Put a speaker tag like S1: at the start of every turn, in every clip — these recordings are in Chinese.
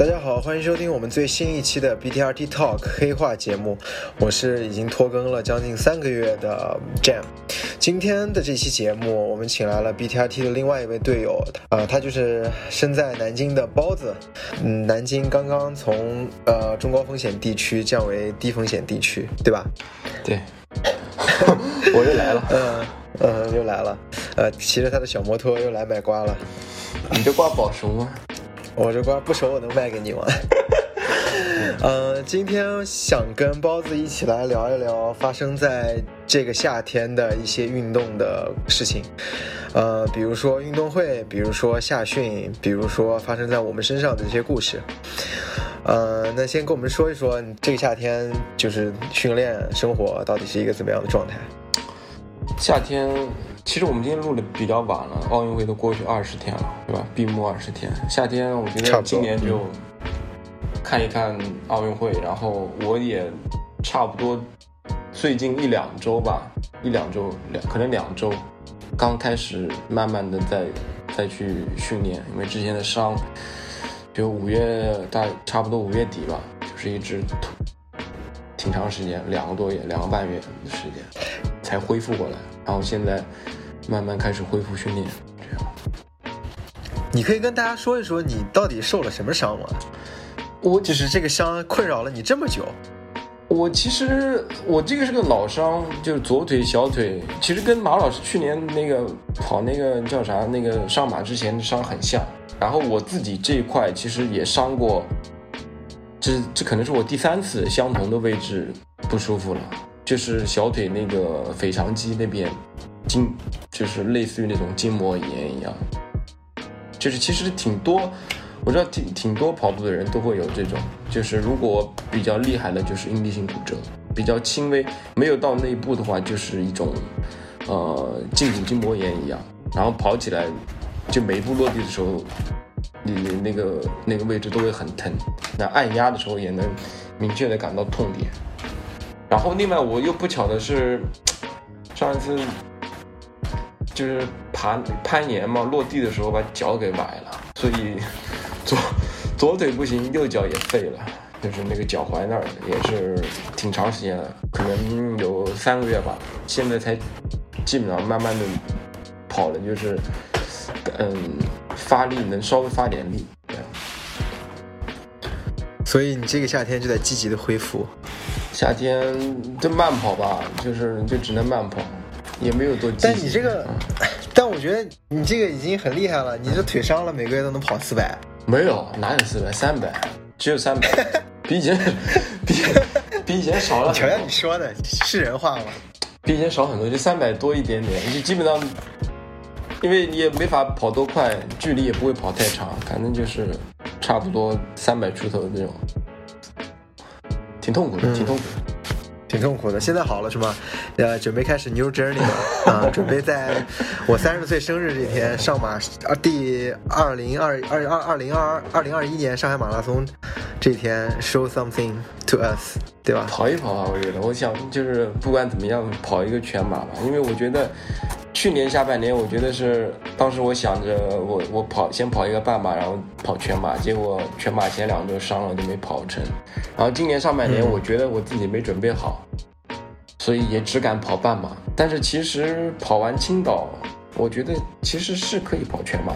S1: 大家好，欢迎收听我们最新一期的 BTRT Talk 黑话节目。我是已经拖更了将近三个月的 Jam。今天的这期节目，我们请来了 BTRT 的另外一位队友，呃，他就是身在南京的包子。嗯，南京刚刚从呃中高风险地区降为低风险地区，对吧？
S2: 对，我又来了。
S1: 嗯嗯，又来了。呃，骑着他的小摩托又来买瓜了。
S2: 你这瓜保熟吗？
S1: 我这瓜不熟，我能卖给你吗？呃，今天想跟包子一起来聊一聊发生在这个夏天的一些运动的事情，呃，比如说运动会，比如说夏训，比如说发生在我们身上的这些故事。呃，那先跟我们说一说，这个夏天就是训练生活到底是一个怎么样的状态？
S2: 夏天。其实我们今天录的比较晚了，奥运会都过去二十天了，对吧？闭幕二十天，夏天我觉得今年就看一看奥运会，然后我也差不多最近一两周吧，一两周两可能两周，刚开始慢慢的在再去训练，因为之前的伤，就五月大差不多五月底吧，就是一直挺长时间，两个多月，两个半月的时间才恢复过来。然后现在慢慢开始恢复训练，这样。
S1: 你可以跟大家说一说你到底受了什么伤吗？我只是这个伤困扰了你这么久。
S2: 我其实我这个是个老伤，就是左腿、小腿，其实跟马老师去年那个跑那个叫啥那个上马之前的伤很像。然后我自己这一块其实也伤过，这这可能是我第三次相同的位置不舒服了。就是小腿那个腓肠肌那边筋，就是类似于那种筋膜炎一样，就是其实挺多，我知道挺挺多跑步的人都会有这种，就是如果比较厉害的，就是应力性骨折；比较轻微，没有到那一步的话，就是一种呃胫骨筋膜炎一样，然后跑起来就每一步落地的时候，你那个那个位置都会很疼，那按压的时候也能明确的感到痛点。然后另外我又不巧的是，上一次就是爬攀岩嘛，落地的时候把脚给崴了，所以左左腿不行，右脚也废了，就是那个脚踝那儿也是挺长时间了，可能有三个月吧，现在才基本上慢慢的跑了，就是嗯发力能稍微发点力，
S1: 所以你这个夏天就在积极的恢复。
S2: 夏天就慢跑吧，就是就只能慢跑，也没有多。
S1: 但你这个，但我觉得你这个已经很厉害了。你这腿伤了，每个月都能跑四百？
S2: 没有，哪有四百？三百，只有三百，比以前比比以前少了。
S1: 瞧瞧你说的是人话吗？
S2: 比以前少很多，就三百多一点点。就基本上，因为你也没法跑多快，距离也不会跑太长，反正就是差不多三百出头的那种。挺痛苦的，挺痛苦的，
S1: 挺痛苦的。现在好了是吗？呃，准备开始 new journey 了 啊！准备在我三十岁生日这天上马，啊，第二零二二二二零二二零二一年上海马拉松这天 show something to us，对吧？
S2: 跑一跑啊！我觉得，我想就是不管怎么样跑一个全马吧，因为我觉得。去年下半年，我觉得是当时我想着我我跑先跑一个半马，然后跑全马，结果全马前两周伤了就没跑成。然后今年上半年，我觉得我自己没准备好，所以也只敢跑半马。但是其实跑完青岛，我觉得其实是可以跑全马，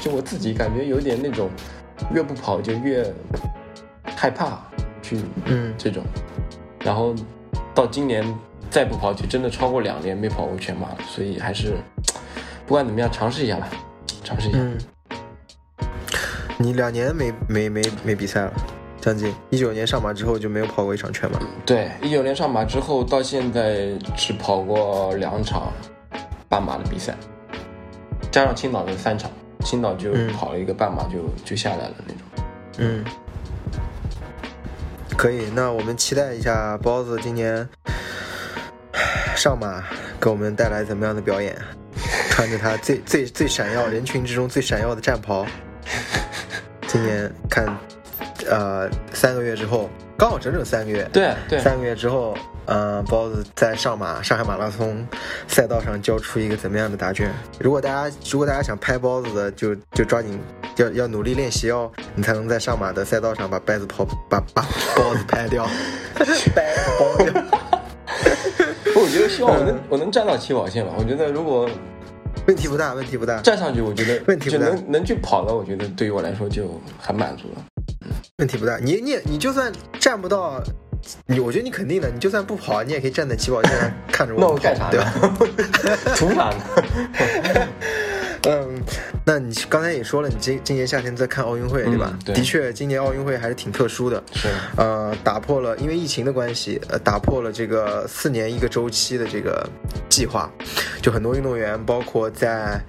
S2: 就我自己感觉有点那种越不跑就越害怕去嗯这种，然后到今年。再不跑就真的超过两年没跑过全马了，所以还是不管怎么样尝试一下吧，尝试一下。
S1: 嗯，你两年没没没没比赛了，将近一九年上马之后就没有跑过一场全马。
S2: 对，一九年上马之后到现在只跑过两场半马的比赛，加上青岛的三场，青岛就跑了一个半马就就下来了那种。
S1: 嗯，可以，那我们期待一下包子今年。上马给我们带来怎么样的表演？穿着他最最最闪耀人群之中最闪耀的战袍，今年看，呃，三个月之后，刚好整整三个月，
S2: 对对，
S1: 三个月之后，嗯，包子在上马上海马拉松赛道上交出一个怎么样的答卷？如果大家如果大家想拍包子的，就就抓紧要要努力练习哦，你才能在上马的赛道上把掰子跑把把包子拍掉，掰包掉。
S2: 觉得希望我能我能站到起跑线吧。我觉得如果
S1: 问题不大，问题不大，
S2: 站上去，我觉得
S1: 问题不大
S2: 就能能去跑了，我觉得对于我来说就很满足了。
S1: 问题不大。你你你就算站不到，你我觉得你肯定的，你就算不跑，你也可以站在起跑线上看着我跑
S2: 那我干啥，
S1: 对吧？
S2: 呢？图啥呢？
S1: 嗯，那你刚才也说了，你今今年夏天在看奥运会，对吧
S2: 嗯？对
S1: 的确，今年奥运会还是挺特殊的。
S2: 是，
S1: 呃，打破了因为疫情的关系，呃，打破了这个四年一个周期的这个计划，就很多运动员，包括在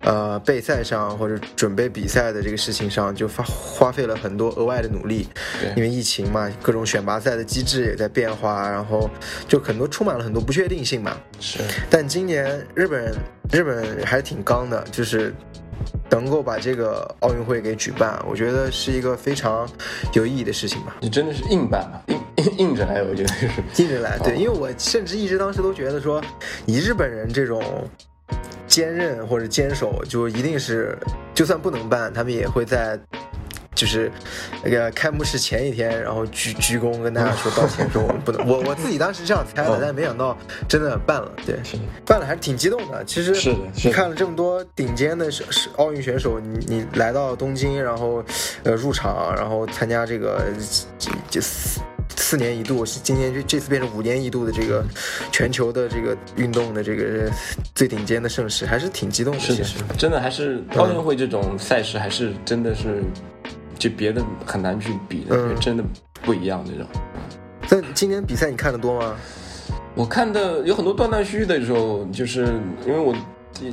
S1: 呃备赛上或者准备比赛的这个事情上，就花花费了很多额外的努力。因，为疫情嘛，各种选拔赛的机制也在变化，然后就很多充满了很多不确定性嘛。
S2: 是，
S1: 但今年日本日本还是挺刚的，就是能够把这个奥运会给举办，我觉得是一个非常有意义的事情吧。
S2: 你真的是硬办吧，硬硬硬着来，我觉得是。
S1: 硬着来，对，因为我甚至一直当时都觉得说，以日本人这种坚韧或者坚守，就一定是就算不能办，他们也会在。就是那个开幕式前一天，然后鞠鞠躬跟大家说道歉，说我们不能。我我自己当时这样猜的，
S2: 哦
S1: 但没想到真的办了。对，办了还是挺激动的。其实
S2: 是的
S1: 你看了这么多顶尖的是是奥运选手，你你来到东京，然后呃入场，然后参加这个这这四四年一度，今年这这次变成五年一度的这个全球的这个运动的这个最顶尖的盛事，还是挺激动的。
S2: 是的
S1: 其实，
S2: 真的还是奥运会这种赛事，还是真的是就别的很难去比的，
S1: 嗯
S2: 真的不一样那种。
S1: 那今年比赛你看的多吗？
S2: 我看的有很多断断续续的时候，就是因为我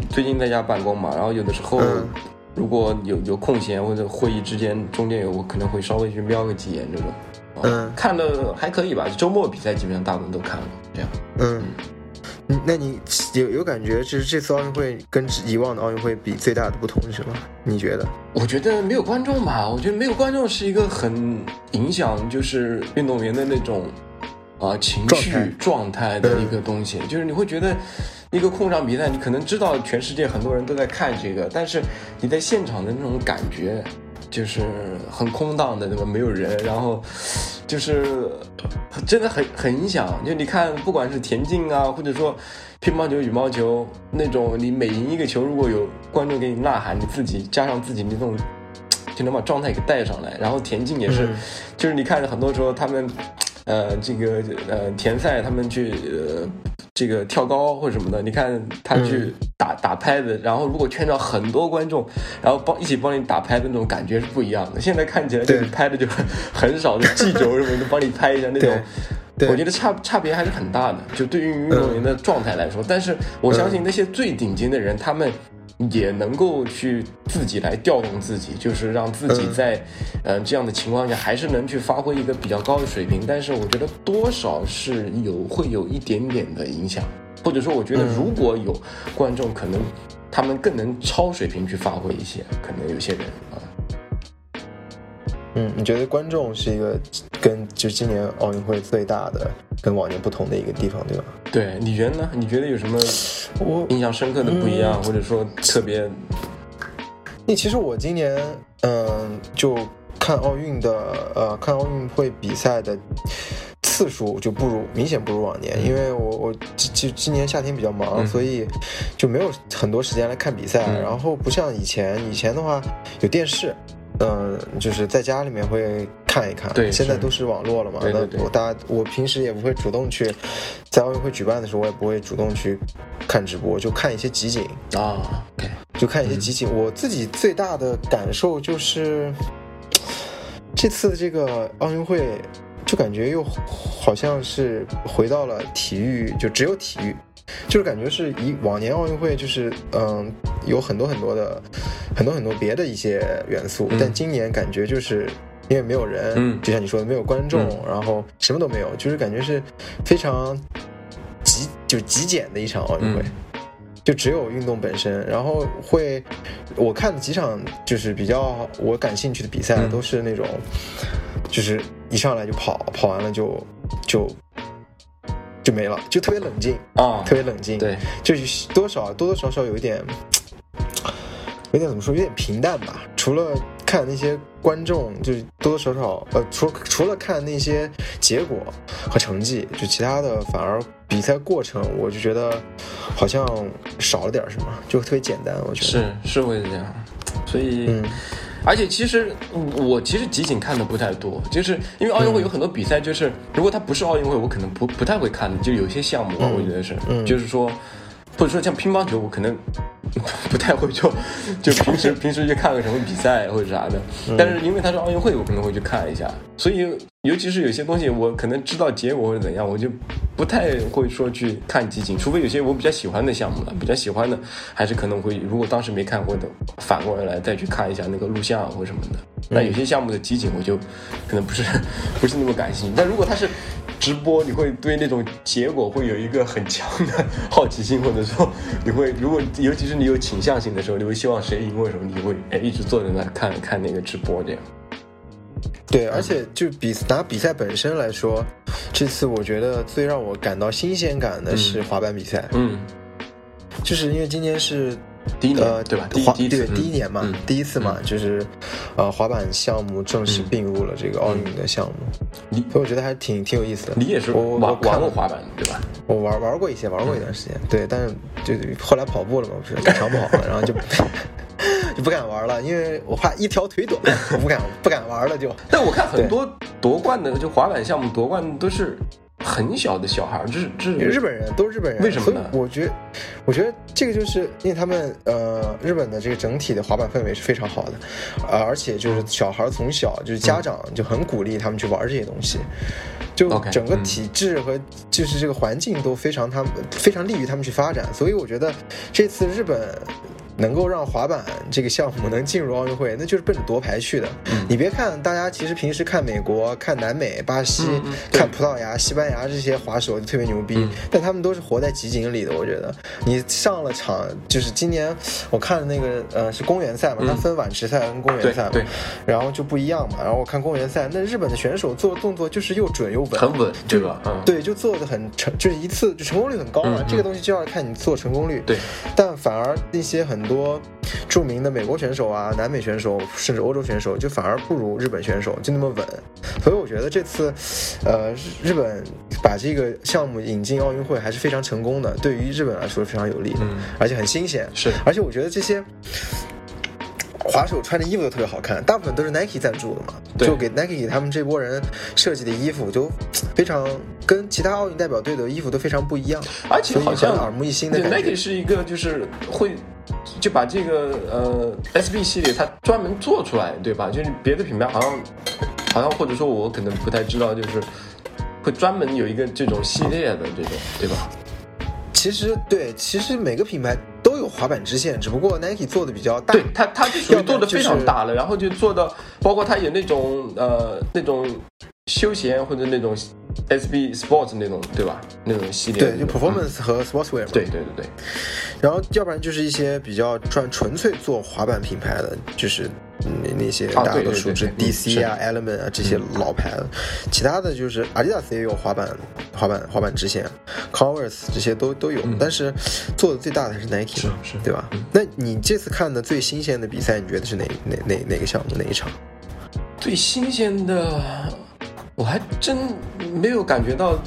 S2: 最近在家办公嘛，然后有的时候
S1: 嗯
S2: 如果有有空闲或者会议之间中间有，我可能会稍微去瞄个几眼这种。哦
S1: 嗯
S2: 看的还可以吧，周末比赛基本上大部分都看了，这样。
S1: 嗯，嗯那你有有感觉，就是这次奥运会跟以往的奥运会比最大的不同是什么？你觉得？
S2: 我觉得没有观众吧，我觉得没有观众是一个很影响就是运动员的那种啊、情绪
S1: 状态
S2: 状态的一个东西，就是你会觉得一个空场比赛，你可能知道全世界很多人都在看这个，但是你在现场的那种感觉。就是很空荡的，对吧？没有人，然后 就是真的很很影响。就你看，不管是田径啊，或者说乒乓球、羽毛球那种，你每赢一个球，如果有观众给你呐喊，你自己加上自己那种，就能把状态给带上来。然后田径也是，
S1: 嗯
S2: 就是你看着很多时候他们，呃，这个呃田赛他们去呃这个跳高或者什么的，你看他去打、打拍子，然后如果圈到很多观众，然后帮一起帮你打拍的那种感觉是不一样的。现在看起来就是拍的就很很少的记轴什么的帮你拍一下那种
S1: 对。
S2: 我觉得差差别还是很大的，就对于运动员的状态来说。但是我相信那些最顶尖的人，他们也能够去自己来调动自己，就是让自己
S1: 嗯
S2: 在呃这样的情况下，还是能去发挥一个比较高的水平。但是我觉得多少是有会有一点点的影响，或者说我觉得
S1: 嗯
S2: 如果有观众，可能他们更能超水平去发挥一些，可能有些人啊。
S1: 嗯，你觉得观众是一个跟就今年奥运会最大的跟往年不同的一个地方，对吧？
S2: 对，你觉得呢？你觉得有什么
S1: 我
S2: 印象深刻的不一样，或者说特别
S1: 那其实我今年嗯、就看奥运的呃看奥运会比赛的次数就不如明显不如往年，因为我我今今今年夏天比较忙，
S2: 嗯
S1: 所以就没有很多时间来看比赛，
S2: 嗯
S1: 然后不像以前，以前的话有电视。嗯，就是在家里面会看一看，
S2: 对
S1: 现在都是网络了嘛。
S2: 对对对
S1: 那我大家，我平时也不会主动去，在奥运会举办的时候，我也不会主动去看直播，就看一些集锦。
S2: 啊
S1: 就看一些集锦。我自己最大的感受就是，这次的这个奥运会，就感觉又好像是回到了体育，就只有体育，就是感觉是以往年奥运会就是嗯有很多很多的很多很多别的一些元素，
S2: 嗯
S1: 但今年感觉就是。因为没有人，
S2: 嗯
S1: 就像你说的，没有观众，
S2: 嗯
S1: 然后什么都没有，就是感觉是非常极就极简的一场奥运会。
S2: 嗯
S1: 就只有运动本身，然后会，我看的几场就是比较我感兴趣的比赛，
S2: 嗯
S1: 都是那种，就是一上来就跑，跑完了就就就没了，就特别冷静，
S2: 啊，
S1: 特别冷静，，
S2: 对，
S1: 就是多少多多少少有一点，有点怎么说，有点平淡吧。除除了看那些观众，就是多多少少，呃，除除了看那些结果和成绩，就其他的反而比赛过程，我就觉得好像少了点什么，就特别简单。我觉得
S2: 是是会这样，所以。
S1: 嗯
S2: 而且其实我其实集锦看的不太多，就是因为奥运会有很多比赛，就是如果它不是奥运会，我可能不不太会看的，就有些项目啊，我觉得是，就是说，或者说像乒乓球，我可能不太会就就平时平时去看个什么比赛或者啥的，但是因为它是奥运会，我可能会去看一下，所以尤其是有些东西我可能知道结果或者怎样，我就不太会说去看集锦，除非有些我比较喜欢的项目了，比较喜欢的还是可能会，如果当时没看过的，反过来再去看一下那个录像或什么的。那有些项目的集锦我就可能不是 不是那么感兴趣，但如果它是直播，你会对那种结果会有一个很强的好奇心，或者说你会如果尤其是你有倾向性的时候，你会希望谁赢或者什么，你会哎一直坐在那看看那个直播这样。
S1: 对，而且就比拿比赛本身来说，这次我觉得最让我感到新鲜感的是滑板比赛。
S2: 嗯，
S1: 就是因为今年是
S2: 第一年
S1: 呃
S2: 对吧？第
S1: 滑对第一年嘛，
S2: 嗯
S1: 第一次嘛，就是呃滑板项目正式并入了这个奥运的项目，
S2: 你
S1: 所以我觉得还挺挺有意思的。
S2: 你也是
S1: 我我
S2: 玩玩过滑板对吧？
S1: 我玩玩过一些，玩过一段时间，对，但是就后来跑步了嘛，不是长跑了，然后就 就不敢玩了，因为我怕一条腿短，我不敢不敢玩了就。
S2: 但我看很多夺冠的就滑板项目夺冠都是很小的小孩儿，这是这是
S1: 日本人都是日本人，
S2: 为什么呢
S1: 我觉得，我觉得这个就是因为他们呃，日本的这个整体的滑板氛围是非常好的，呃，而且就是小孩从小就是家长就很鼓励他们去玩这些东西，就整个
S2: 嗯
S1: 体制和就是这个环境都非常他们非常利于他们去发展，所以我觉得这次日本。能够让滑板这个项目能进入奥运会，那就是奔着夺牌去的。
S2: 嗯
S1: 你别看大家其实平时看美国、看南美、巴西、看葡萄牙、西班牙这些滑手就特别牛逼，
S2: 嗯
S1: 但他们都是活在集锦里的。我觉得你上了场，就是今年我看的那个呃是公园赛嘛，
S2: 嗯
S1: 它分碗池赛跟公园赛嘛，
S2: 对，
S1: 然后就不一样嘛。然后我看公园赛，那日本的选手做动作就是又准又稳，
S2: 很稳对吧？嗯，
S1: 对，就做的很成，就是一次就成功率很高嘛。这个东西就要看你做成功率。
S2: 对，
S1: 但反而那些很多著名的美国选手啊、南美选手，甚至欧洲选手，就反而不如日本选手就那么稳。所以我觉得这次，呃，日日本把这个项目引进奥运会还是非常成功的，对于日本来说非常有利的，
S2: 嗯
S1: 而且很新鲜。
S2: 是
S1: 而且我觉得这些。滑手穿的衣服都特别好看，大部分都是 Nike 赞助的嘛，
S2: 对
S1: 就给 Nike 给他们这波人设计的衣服就非常跟其他奥运代表队的衣服都非常不一样，
S2: 而且好像
S1: 耳目一新的
S2: 对
S1: 感觉
S2: Nike。是一个就是会就把这个呃 SB 系列它专门做出来，对吧？就是别的品牌好像好像或者说我可能不太知道，就是会专门有一个这种系列的这种，对吧？
S1: 其实对，其实每个品牌都有滑板支线，只不过 Nike 做的比较大。
S2: 对它，它就属于
S1: 要
S2: 做的非常
S1: 就是
S2: 大了，然后就做到，包括它有那种呃那种休闲或者那种 SB Sports 那种，对吧？那种系列
S1: 对，就，performance 和 sportswear 嘛。
S2: 对对对对，
S1: 然后要不然就是一些比较专纯粹做滑板品牌的，就是嗯那些大家
S2: 啊对对
S1: 都熟知
S2: 对对嗯
S1: DC 啊、Element 啊这些老牌的，其他的就是 Adidas 也有滑板滑板滑板支线，Converse 这些都都有，但是做的最大的还是 Nike 嘛，
S2: 嗯是是
S1: 对吧？那你这次看的最新鲜的比赛，你觉得是哪哪哪哪个项目哪一场？
S2: 最新鲜的，我还真没有感觉到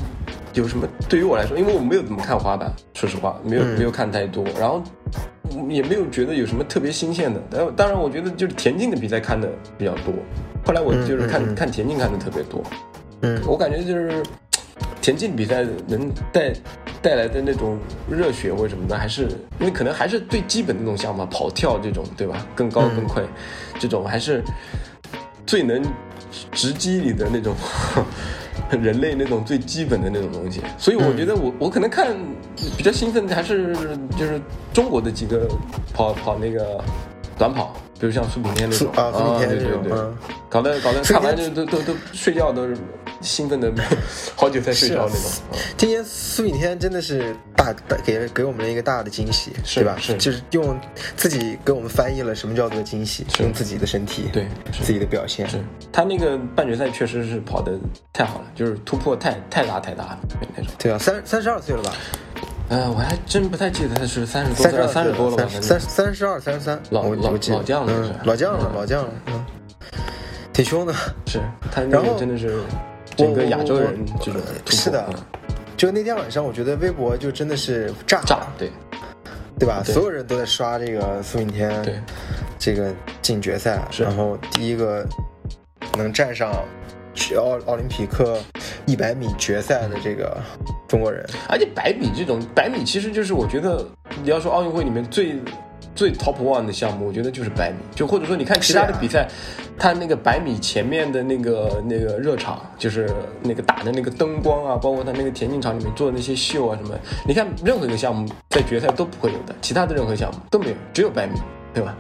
S2: 有什么。对于我来说，因为我没有怎么看滑板，说实话，没有、
S1: 嗯
S2: 没有看太多，然后也没有觉得有什么特别新鲜的。但当然，我觉得就是田径的比赛看的比较多。后来我就是看、
S1: 嗯嗯嗯
S2: 看田径看的特别多，
S1: 嗯
S2: 我感觉就是田径比赛能带带来的那种热血或者什么的，还是因为可能还是最基本的那种项目，跑跳这种，对吧？更高更快，这种还是最能直击你的那种 人类那种最基本的那种东西。所以我觉得我我可能看比较兴奋的还是就是中国的几个跑跑那个短跑，比如像苏炳添那种。
S1: 啊苏炳添
S2: 对对对
S1: 这种嗯，
S2: 搞得搞得看完就都都都睡觉都是兴奋的，好久才睡着那种。嗯。
S1: 今年苏炳添真的是大大给给我们了一个大的惊喜，
S2: 是
S1: 对吧？
S2: 是。
S1: 就是用自己给我们翻译了什么叫做惊喜，
S2: 是。
S1: 用自己的身体，
S2: 对
S1: 自己的表现，
S2: 是。他那个半决赛确实是跑的太好了，就是突破太太大太大了那种。
S1: 对啊，三三十二岁了吧？
S2: 呃，我还真不太记得他是三十多
S1: 三十二
S2: 三十多了吧？
S1: 三三三十二三十三，
S2: 老老老将了
S1: 嗯老将了
S2: 嗯
S1: 老将了，嗯，挺凶的。
S2: 是他那
S1: 然后
S2: 个真的是整个亚洲人
S1: 我
S2: 这种
S1: 是的
S2: 嗯
S1: 就那天晚上，我觉得微博就真的是炸
S2: 炸对
S1: 对吧？
S2: 对
S1: 所有人都在刷这个苏炳添
S2: 对
S1: 这个进决赛，然后第一个能站上去奥奥林匹克一百米决赛的这个中国人，
S2: 而且百米这种百米，其实就是我觉得你要说奥运会里面最最 top one 的项目，我觉得就是百米。就或者说你看其他的比赛，它那个百米前面的那个那个热场，就是那个打的那个灯光啊，包括它那个田径场里面做的那些秀啊什么，你看任何一个项目在决赛都不会有的，其他的任何项目都没有，只有百米，对吧？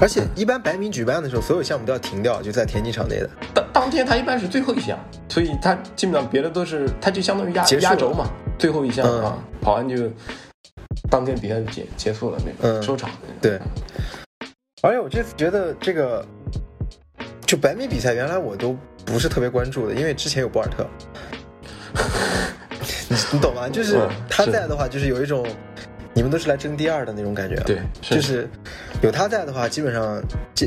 S1: 而且一般百米举办的时候，所有项目都要停掉，就在田径场内的。
S2: 当当天他一般是最后一项，所以他基本上别的都是，他就相当于压压轴嘛，最后一项
S1: 嗯。
S2: 啊，跑完就当天比赛就结结束了那种、
S1: 嗯。
S2: 收场那种。
S1: 对，而且我这次觉得这个就百米比赛，原来我都不是特别关注的，因为之前有博尔特，你 你懂吗？就是他在的话，就是有一种你们都是来争第二的那种感觉。
S2: 对，
S1: 就是有他在的话，基本上这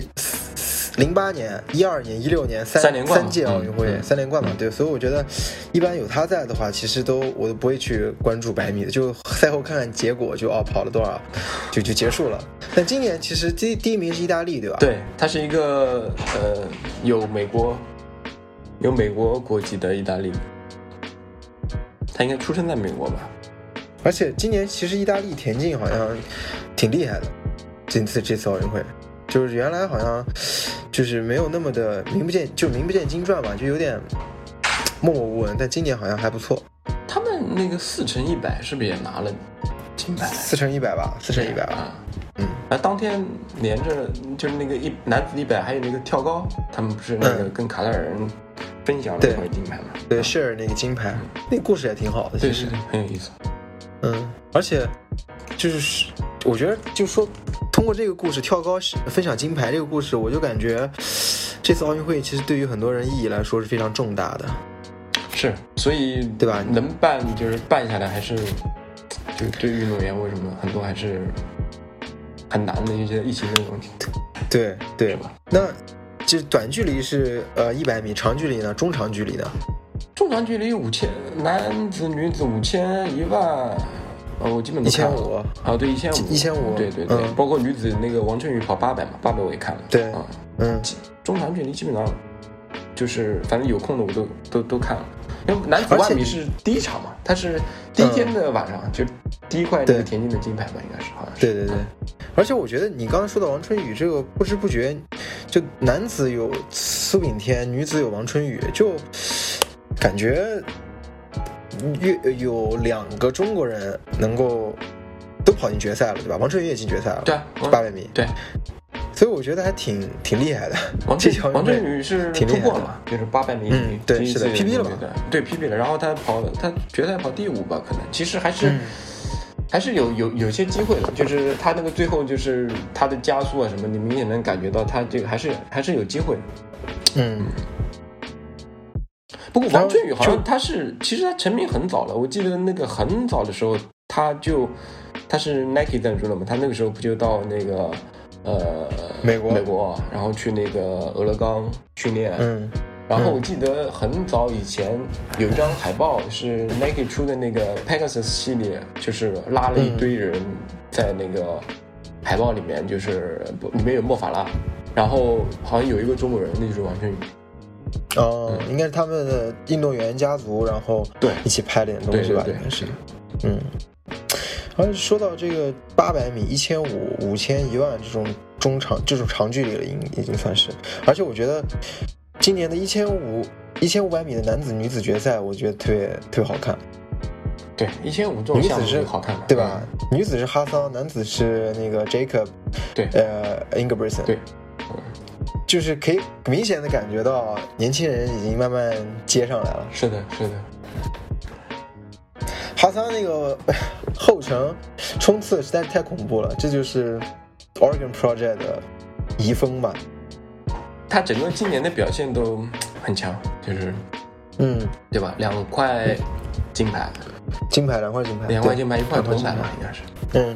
S1: 零八年、一二年、一六年三
S2: 三
S1: 届奥运会、三连冠嘛，对，所以我觉得一般有他在的话，其实都我都不会去关注百米的，就赛后看看结果就，哦跑了多少，就就结束了。但今年其实第第一名是意大利，对吧？，
S2: 对，他是一个呃有美国有美国国籍的意大利，他应该出生在美国吧？
S1: 而且今年其实意大利田径好像挺厉害的，这次这次奥运会。就是原来好像就是没有那么的名不见就名不见经传吧，就有点默默无闻。但今年好像还不错，
S2: 他们那个四乘一百是不是也拿了金牌？
S1: 四乘一百吧，四乘一百吧。
S2: 啊。
S1: 嗯，
S2: 啊，当天连着就是那个一男子一百，还有那个跳高，他们不是那个
S1: 嗯
S2: 跟卡塔尔人分享了
S1: 对
S2: 一块金牌吗？
S1: 对，谢尔那个金牌，那故事也挺好的，其实
S2: 很有意思。
S1: 嗯，而且就是我觉得，就说通过这个故事跳高分享金牌这个故事，我就感觉这次奥运会其实对于很多人意义来说是非常重大的。
S2: 是，所以
S1: 对吧
S2: 能办就是办下来，还是就对运动员为什么很多还是很难的一些疫情这个问题。
S1: 对对
S2: 吧，
S1: 那这短距离是呃一百米，长距离呢？中长距离呢？
S2: 中长距离五千，男子、女子五千、一万，呃，我基本都看了。
S1: 1500
S2: 啊，对，一千五，
S1: 一千五
S2: 对对对，
S1: 嗯
S2: 包括女子那个王春雨跑八百嘛，八百我也看了。
S1: 对
S2: 啊，
S1: 嗯，
S2: 中长距离基本上就是反正有空的我都都都看了。因为男子万米是第一场嘛，他是第一天的晚上，就第一块那个田径的金牌吧，应该是好像是。
S1: 对对对。而且我觉得你刚才说到王春雨这个，不知不觉就男子有苏炳添，女子有王春雨，就感觉越有两个中国人能够都跑进决赛了，对吧？王春雨也进决赛了，
S2: 对啊，
S1: 八百米，
S2: 对，
S1: 所以我觉得还挺挺厉害的。
S2: 王
S1: 这条
S2: 振王振宇是
S1: 挺
S2: 突破了嘛，就是八百米，
S1: 嗯对是的 PB 了吧
S2: 对对 PB 了，然后他跑，他决赛跑第五吧，可能。其实还是、
S1: 嗯。
S2: 还是有有有些机会的，就是他那个最后就是他的加速啊什么，你明显能感觉到他这个还是还是有机会。
S1: 嗯，
S2: 不过王振宇好
S1: 就
S2: 像他是，其实他成名很早了，我记得那个很早的时候他就他是 Nike 赞助的嘛，他那个时候不就到那个呃
S1: 美国。
S2: 美国，然后去那个俄勒冈训练，
S1: 嗯。
S2: 然后我记得很早以前有一张海报是 Nike 出的那个 Pegasus 系列，就是拉了一堆人在那个海报里面，就是里面有莫法拉，然后好像有一个中国人，那就是王春雨。
S1: 哦，应该是他们的运动员家族，然后
S2: 对。
S1: 一起拍了点东西吧，应该是，嗯。而且说到这个八百米、一千五、五千、一万这种中长这种长距离了，已已经算是。而且我觉得今年的一千五、一千五百米的男子、女子决赛，我觉得特别特别好看，
S2: 对，一千五这种项目
S1: 女子是
S2: 好看的，
S1: 对吧？女子是哈桑，男子是那个 Jacob，
S2: 对。
S1: 呃 Ingebrigtsen，
S2: 对，
S1: 就是可以明显的感觉到年轻人已经慢慢接上来了。
S2: 是的，是的，
S1: 哈桑那个后程冲刺实在是太恐怖了，这就是 Oregon Project 的遗风吧。
S2: 他整个今年的表现都很强，就是
S1: 嗯，
S2: 对吧？两块金牌，
S1: 金牌两块金牌，
S2: 两块金牌一块
S1: 金牌
S2: 铜牌嘛，应该是。
S1: 嗯，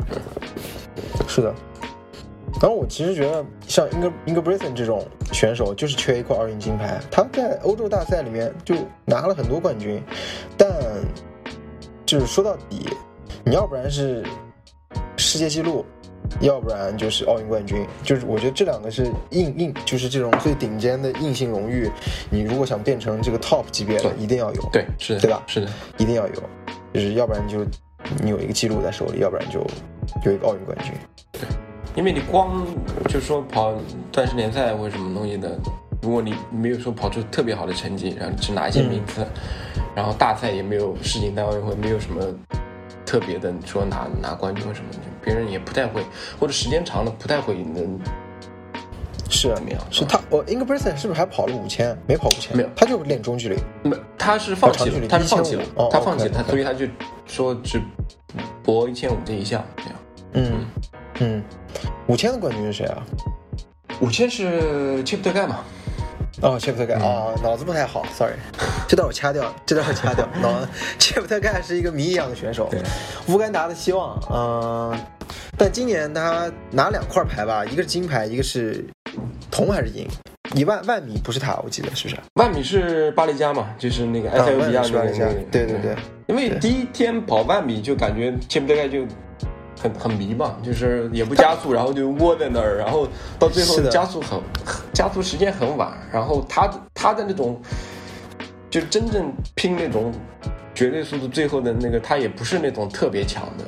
S1: 是的。然后我其实觉得像 Inger Inger b r i t o n 这种选手，就是缺一块奥运金牌。他在欧洲大赛里面就拿了很多冠军，但就是说到底，你要不然是世界纪录，要不然就是奥运冠军。就是我觉得这两个是硬硬，就是这种最顶尖的硬性荣誉。你如果想变成这个 top 级别的，
S2: 对
S1: 一定要有，
S2: 对，是的，
S1: 对吧
S2: 是的，
S1: 一定要有。就是要不然就你有一个记录在手里，要不然就有一个奥运冠军。
S2: 因为你光就说跑钻石联赛或者什么东西的，如果你没有说跑出特别好的成绩，然后只拿一些名次，然后大赛也没有世锦赛、奥运会没有什么特别的说拿拿冠军或什么的，别人也不太会，或者时间长了不太会能
S1: 是啊
S2: 怎么样？
S1: 是他，我 Inge b r i t o n 是不是还跑了五千？没跑五千，
S2: 没有
S1: 他就是练中距离。
S2: 没，他是放弃了，他是放弃了
S1: 哦
S2: 他放弃了，他所以他就说只搏一千五这一项这样。
S1: 嗯嗯，五千的冠军是谁啊？
S2: 五千是切普特盖嘛？
S1: 哦，切普特盖哦，脑子不太好，sorry，这段我掐掉，这段我掐掉。脑 切普特盖是一个谜一样的选手，乌干达的希望。嗯、但今年他拿两块牌吧，一个是金牌，一个是铜还是银？一万万米不是他，我记得是不是？
S2: 万米是巴黎加嘛，就是那个埃塞俄比亚
S1: 万米是巴黎加对对对。
S2: 因为第一天跑万米就感觉切普特盖就很很迷嘛，就是也不加速，然后就窝在那儿，然后到最后加速很加速时间很晚，然后他他的那种就真正拼那种绝对速度，最后的那个他也不是那种特别强的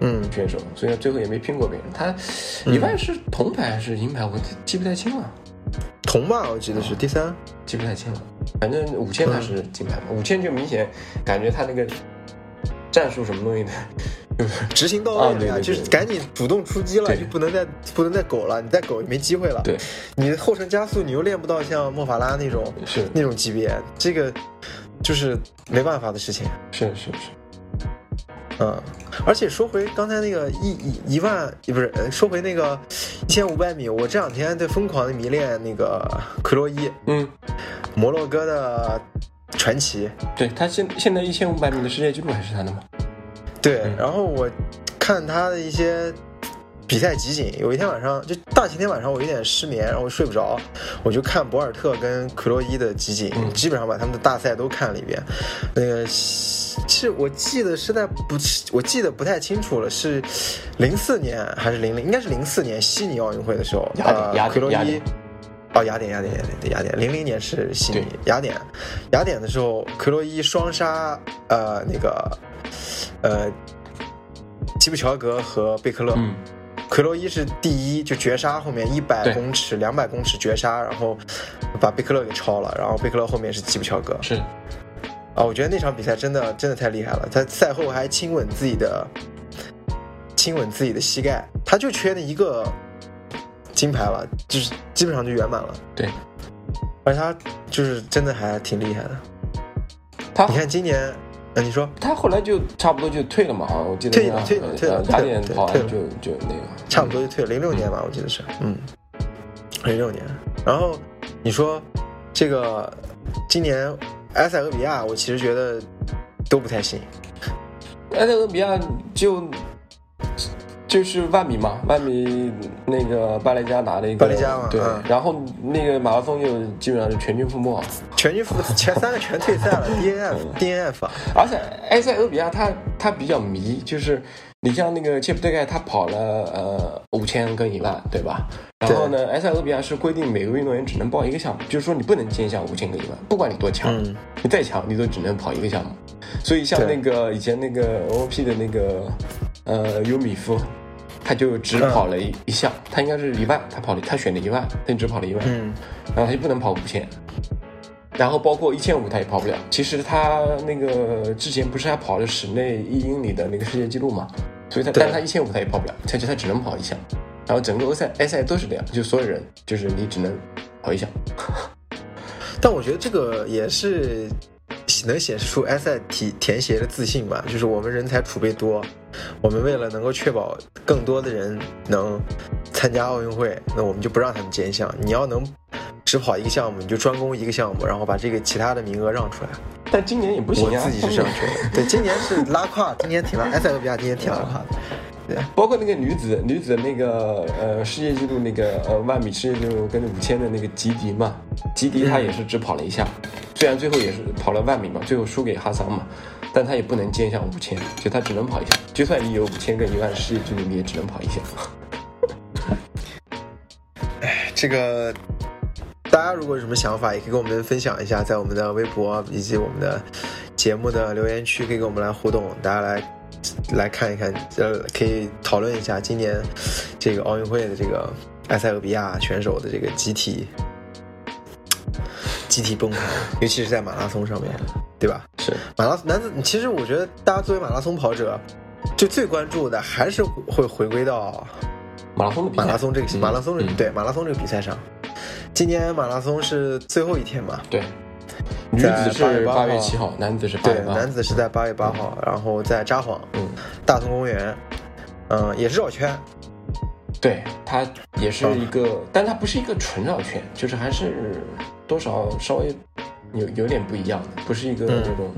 S1: 嗯，
S2: 选手，所以他最后也没拼过别人。他一万是铜牌还是银牌，我记不太清了。
S1: 铜吧，我记得是第三。
S2: 记不太清了，反正五千他是金牌嘛，五千就明显感觉他那个战术什么东西的，就是
S1: 执行到位了呀，就是赶紧主动出击了，就不能再不能再苟了，你再苟也没机会了。
S2: 对，
S1: 你的后程加速你又练不到像莫法拉那种
S2: 是。
S1: 那种级别，这个就是没办法的事情。
S2: 是是是，
S1: 嗯，而且说回刚才那个一一一万，不是呃说回那个一千五百米，我这两天在疯狂的迷恋那个奎洛伊，
S2: 嗯，
S1: 摩洛哥的传奇。
S2: 对他现现在一千五百米的世界纪录还是他的嘛，
S1: 对
S2: 嗯，
S1: 然后我看他的一些比赛集锦，有一天晚上就大前天晚上我有点失眠，然后我睡不着，我就看博尔特跟奎洛伊的集锦，
S2: 嗯
S1: 基本上把他们的大赛都看了一遍。那个其实我记得是在不，我记得不太清楚了，是零四年还是零零，应该是零四年悉尼奥运会的时候，呃奎洛伊。哦，雅典，雅典，雅典，对，雅典，零零年是悉尼，雅典，雅典的时候，奎洛伊双杀，呃，那个，呃，基普乔格和贝克勒，
S2: 嗯，
S1: 奎洛伊是第一，就绝杀，后面一百
S2: 对
S1: 公尺、两百公尺绝杀，然后把贝克勒给超了，然后贝克勒后面是基普乔格，
S2: 是
S1: 啊，我觉得那场比赛真的真的太厉害了，他赛后还亲吻自己的，亲吻自己的膝盖，他就缺那一个金牌了，就是基本上就圆满了。
S2: 对，
S1: 而且他就是真的还挺厉害的。
S2: 他
S1: 你看今年，呃，你说
S2: 他后来就差不多就退了嘛，好像我记得
S1: 退了退了退了
S2: 呃
S1: 退了
S2: 雅典跑完
S1: 对退了
S2: 就就那个
S1: 差不多就退了，零六年吧，我记得是，嗯，零六年。然后你说这个今年埃塞俄比亚，我其实觉得都不太行。
S2: 埃塞俄比亚就就是万米嘛，万米那个巴雷加拿的一个
S1: 巴雷加嘛
S2: 对，
S1: 嗯。
S2: 然后那个马拉松就基本上是全军覆没，
S1: 全军覆前三个全退赛了，DNF DNF 啊，
S2: 而且埃塞俄比亚它它比较迷，就是你像那个切普特盖他跑了呃五千跟一万，对吧？然后呢，埃塞俄比亚是规定每个运动员只能报一个项目，就是说你不能兼项五千跟一万，不管你多强，
S1: 嗯。
S2: 你再强你都只能跑一个项目。所以像那个以前那个 OP 的那个呃尤米夫，他就只跑了一、一项，他应该是一万，他跑了他选了一万，他只跑了一万，
S1: 嗯
S2: 然后他就不能跑五千，然后包括一千五他也跑不了。其实他那个之前不是还跑了室内一英里的那个世界纪录嘛，所以他但是他一千五他也跑不了，他就他只能跑一项。然后整个欧赛埃赛都是这样，就所有人就是你只能跑一项。
S1: 但我觉得这个也是能显示出埃塞体田协的自信吧，就是我们人才储备多，我们为了能够确保更多的人能参加奥运会，那我们就不让他们兼项。你要能只跑一个项目，你就专攻一个项目，然后把这个其他的名额让出来。
S2: 但今年也不行啊，
S1: 我自己是这样觉得。对，今年是拉胯，今年挺拉，埃塞俄比亚今年挺拉胯的。对，
S2: 包括那个女子女子的那个呃世界纪录那个呃万米世界纪录跟五千的那个吉迪嘛，吉迪他也是只跑了一下，虽然最后也是跑了万米嘛，最后输给哈桑嘛，但他也不能兼项五千，就他只能跑一下，就算你有五千跟一万世界纪录，你也只能跑一下。
S1: 哎，这个大家如果有什么想法，也可以跟我们分享一下，在我们的微博以及我们的节目的留言区，可以跟我们来互动，大家来来看一看，呃，可以讨论一下今年这个奥运会的这个埃塞俄比亚选手的这个集体集体崩盘，尤其是在马拉松上面，对吧？
S2: 是
S1: 马拉男子，其实我觉得大家作为马拉松跑者，就最关注的还是会回归到
S2: 马拉松
S1: 马拉松这个
S2: 嗯
S1: 马拉松对马拉松这个比赛上。今年马拉松是最后一天嘛？
S2: 对，女子是
S1: 8
S2: 八月
S1: 号
S2: 七号，男子是八
S1: 对
S2: 月，八号。
S1: 男子是在八月八号，然后在札幌
S2: 嗯，
S1: 大同公园，嗯，也是绕圈，
S2: 对，它也是一个，
S1: 嗯
S2: 但它不是一个纯绕圈，就是还是多少稍微有有点不一样的，不是一个那种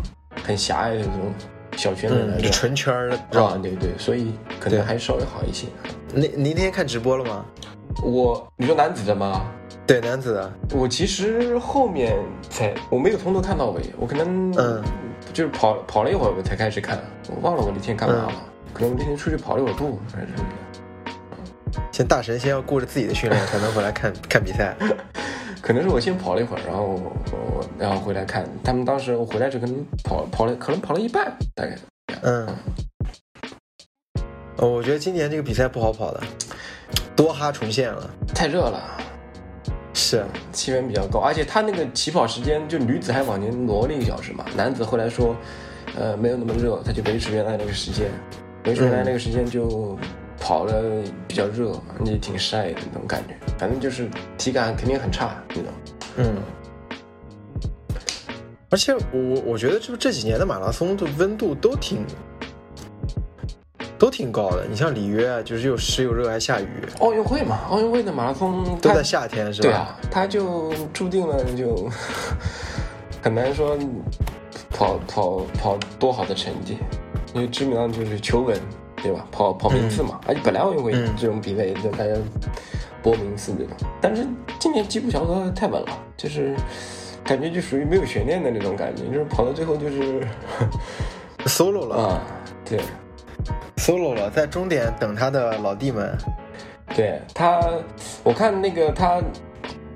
S2: 很狭隘的那种小圈子来
S1: 嗯，就。纯圈儿的
S2: 啊，
S1: 绕。
S2: 对对，所以可能还稍微好一些。
S1: 你你那天看直播了吗？
S2: 我你说男子的吗？
S1: 对，男子的，
S2: 我其实后面才我没有从头看到尾，我可能
S1: 嗯
S2: 就是跑跑了一会儿我才开始看，我忘了我那天干嘛了，
S1: 嗯
S2: 可能我那天出去跑了一会儿步还是什么的。
S1: 先大神先要顾着自己的训练，才能回来看看比赛。
S2: 可能是我先跑了一会儿，然后然后回来看他们当时我回来就可能跑跑了可能跑了一半大概。
S1: 嗯，哦，我觉得今年这个比赛不好跑的，多哈重现了，
S2: 太热了，
S1: 是，
S2: 气温比较高，而且他那个起跑时间就女子还往前挪了一个小时嘛，男子后来说，呃没有那么热，他就维持原来那个时间，维持原来那个时间就跑了比较热，也挺晒的那种感觉，反正就是体感肯定很差那种。
S1: 嗯。而且我我觉得就这几年的马拉松的温度都挺都挺高的，你像里约啊，就是又湿又热还下雨，
S2: 奥运会嘛，奥运会的马拉松
S1: 都在夏天是吧？
S2: 对啊，他就注定了就 很难说跑跑跑多好的成绩，因为基本上就是求稳，对吧？跑跑名次嘛，而且本来奥运会
S1: 嗯
S2: 这种比赛也是大家搏名次对吧，但是今年基普乔格太稳了，就是感觉就属于没有悬念的那种感觉，就是跑到最后就是
S1: solo 了、
S2: 啊，对。
S1: Solo 了，在终点等他的老弟们。
S2: 对他，我看那个他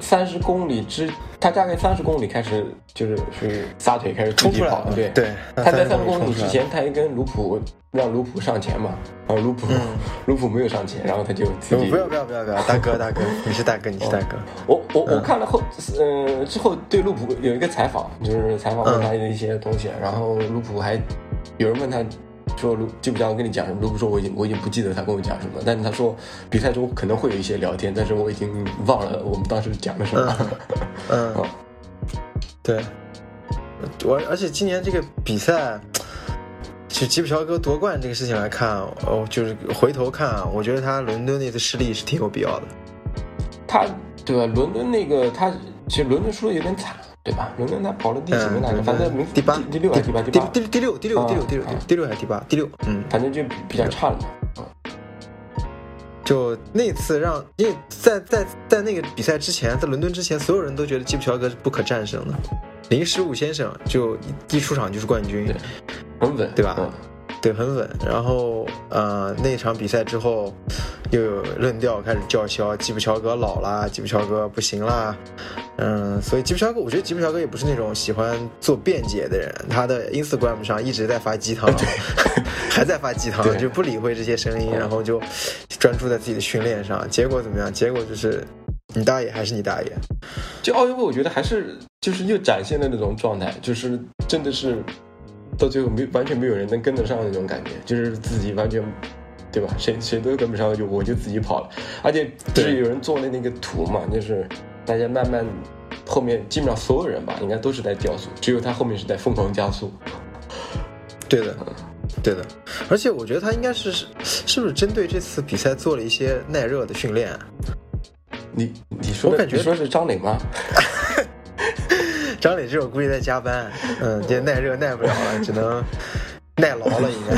S2: 三十公里之，他大概三十公里开始就是去撒腿开始
S1: 冲出来了
S2: 对
S1: 对
S2: 他在
S1: 30
S2: 三十公里之前，他还跟卢普让卢普上前嘛，然后卢普、卢普没有上前，然后他就自己
S1: 嗯不要不要不要不要，大哥大哥，你是大哥你是大哥。
S2: 我我我看了后，呃，之后对卢普有一个采访，就是采访问他的一些东西，然后卢普还有人问他说卢基普乔格跟你讲什么，卢布说我已经我已经不记得他跟我讲什么，但是他说比赛中可能会有一些聊天，但是我已经忘了我们当时讲了什么。
S1: 嗯
S2: 哦，
S1: 对，我而且今年这个比赛，就吉普乔格夺冠这个事情来看，哦，就是回头看啊，我觉得他伦敦那次失利是挺有必要的。
S2: 他对吧？伦敦那个他其实伦敦输的有点惨，对吧？伦敦他跑了第几名来着？
S1: 嗯，
S2: 反正名
S1: 第八
S2: 第第六还是第八？
S1: 第
S2: 第，
S1: 第第六第六第六第六
S2: 啊
S1: 第六还是第八？第六，嗯，
S2: 反正就比比较差了嘛。
S1: 就那次让，因为在在在那个比赛之前，在伦敦之前，所有人都觉得基普乔格是不可战胜的，零十五先生就一一出场就是冠军，
S2: 很稳，
S1: 对吧
S2: 嗯
S1: 对，很稳。然后呃，那场比赛之后，又有论调开始叫嚣，吉普乔格老啦，吉普乔格不行啦。嗯，所以吉普乔格，我觉得吉普乔格也不是那种喜欢做辩解的人，他的 Instagram 上一直在发鸡汤，还在发鸡汤，就不理会这些声音，然后就专注在自己的训练上。结果怎么样？结果就是你大爷还是你大爷。
S2: 就奥运会，我觉得还是就是又展现了那种状态，就是真的是到最后没完全没有人能跟得上那种感觉，就是自己完全。对吧？谁谁都跟不上，就我就自己跑了，而且就是有人做了那个图嘛，就是大家慢慢后面基本上所有人吧，应该都是在掉速，只有他后面是在疯狂加速。
S1: 对的，对的，而且我觉得他应该是是不是针对这次比赛做了一些耐热的训练？
S2: 你你说的
S1: 我感觉
S2: 你说是张磊吗？
S1: 张磊这首估计在加班，嗯，今天耐热耐不了了，只能耐劳了，应该。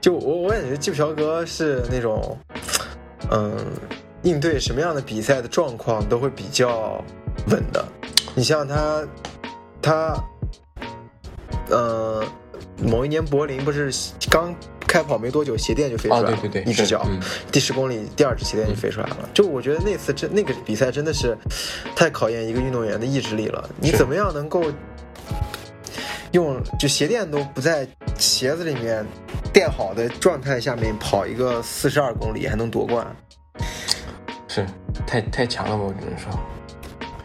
S1: 就我我感觉季普乔格是那种，嗯，应对什么样的比赛的状况都会比较稳的。你像他，他，嗯，某一年柏林不是刚开跑没多久，鞋垫就飞出来
S2: 啊，
S1: 了，
S2: 对对对，
S1: 一只脚，
S2: 嗯
S1: 第十公里第二只鞋垫就飞出来了。就我觉得那次真那个比赛真的是太考验一个运动员的意志力了。你怎么样能够用就鞋垫都不在鞋子里面垫好的状态下面跑一个四十二公里还能夺冠？
S2: 是太太强了吧，我只能说。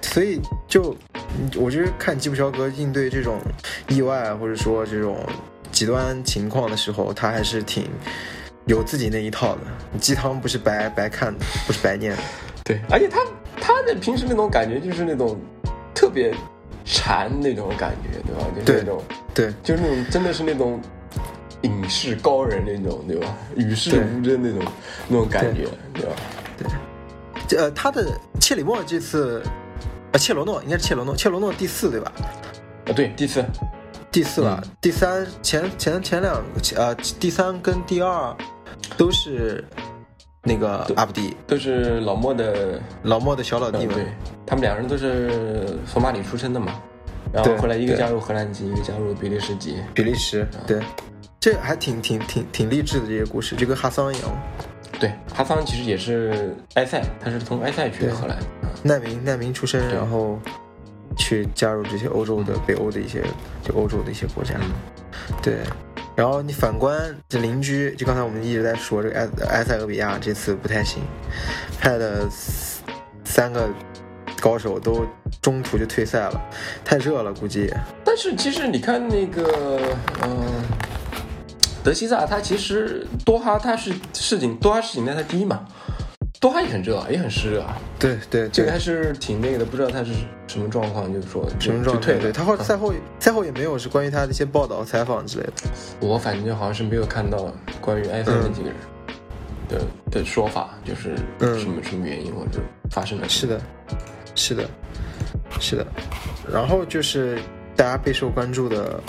S1: 所以就嗯我觉得看吉普乔格应对这种意外或者说这种极端情况的时候，他还是挺有自己那一套的。鸡汤不是白白看的，不是白念的。
S2: 对，而且他他的平时那种感觉就是那种特别禅那种感觉，对吧？就是那种
S1: 对
S2: 就是那种真的是那种隐士高人那种，对吧？与世
S1: 对
S2: 无争那种那种感觉，对吧？
S1: 这呃，他的切里莫这次，呃，切罗诺应该是切罗诺，切罗诺第四对吧？
S2: 啊，对，第四，
S1: 第四吧，
S2: 嗯。
S1: 第三前前前两个呃，第三跟第二都是那个阿布迪
S2: 都是老莫的
S1: 老莫的小老弟。
S2: 对他们两人都是索马里出生的嘛，然后
S1: 对
S2: 后来一个加入荷兰籍，一个加入比利时籍，
S1: 比利时，对，这还挺挺挺挺励志的这些故事，就跟哈桑一样，
S2: 对，哈桑其实也是埃塞，他是从埃塞去的荷兰，嗯
S1: 难民难民出身，然后去加入这些欧洲的、北欧的一些就欧洲的一些国家，
S2: 嗯
S1: 对。然后你反观这邻居，就刚才我们一直在说这个埃埃塞俄比亚这次不太行，派的三个高手都中途就退赛了，太热了，估计
S2: 但是其实你看那个，嗯、德西萨他其实多哈他是世锦多哈世锦赛他第一嘛，多哈也很热啊，也很湿热啊，
S1: 对对对
S2: 这个还是挺那个的，不知道他是什么状况，就是说
S1: 什么状态？对他后赛后赛后也没有是关于他的一些报道采访之类的。
S2: 我反正好像是没有看到关于埃塞那几个人的、的说法，就是
S1: 嗯
S2: 什么、什么原因或者发生了。
S1: 是的，是的，是的。然后就是大家备受关注的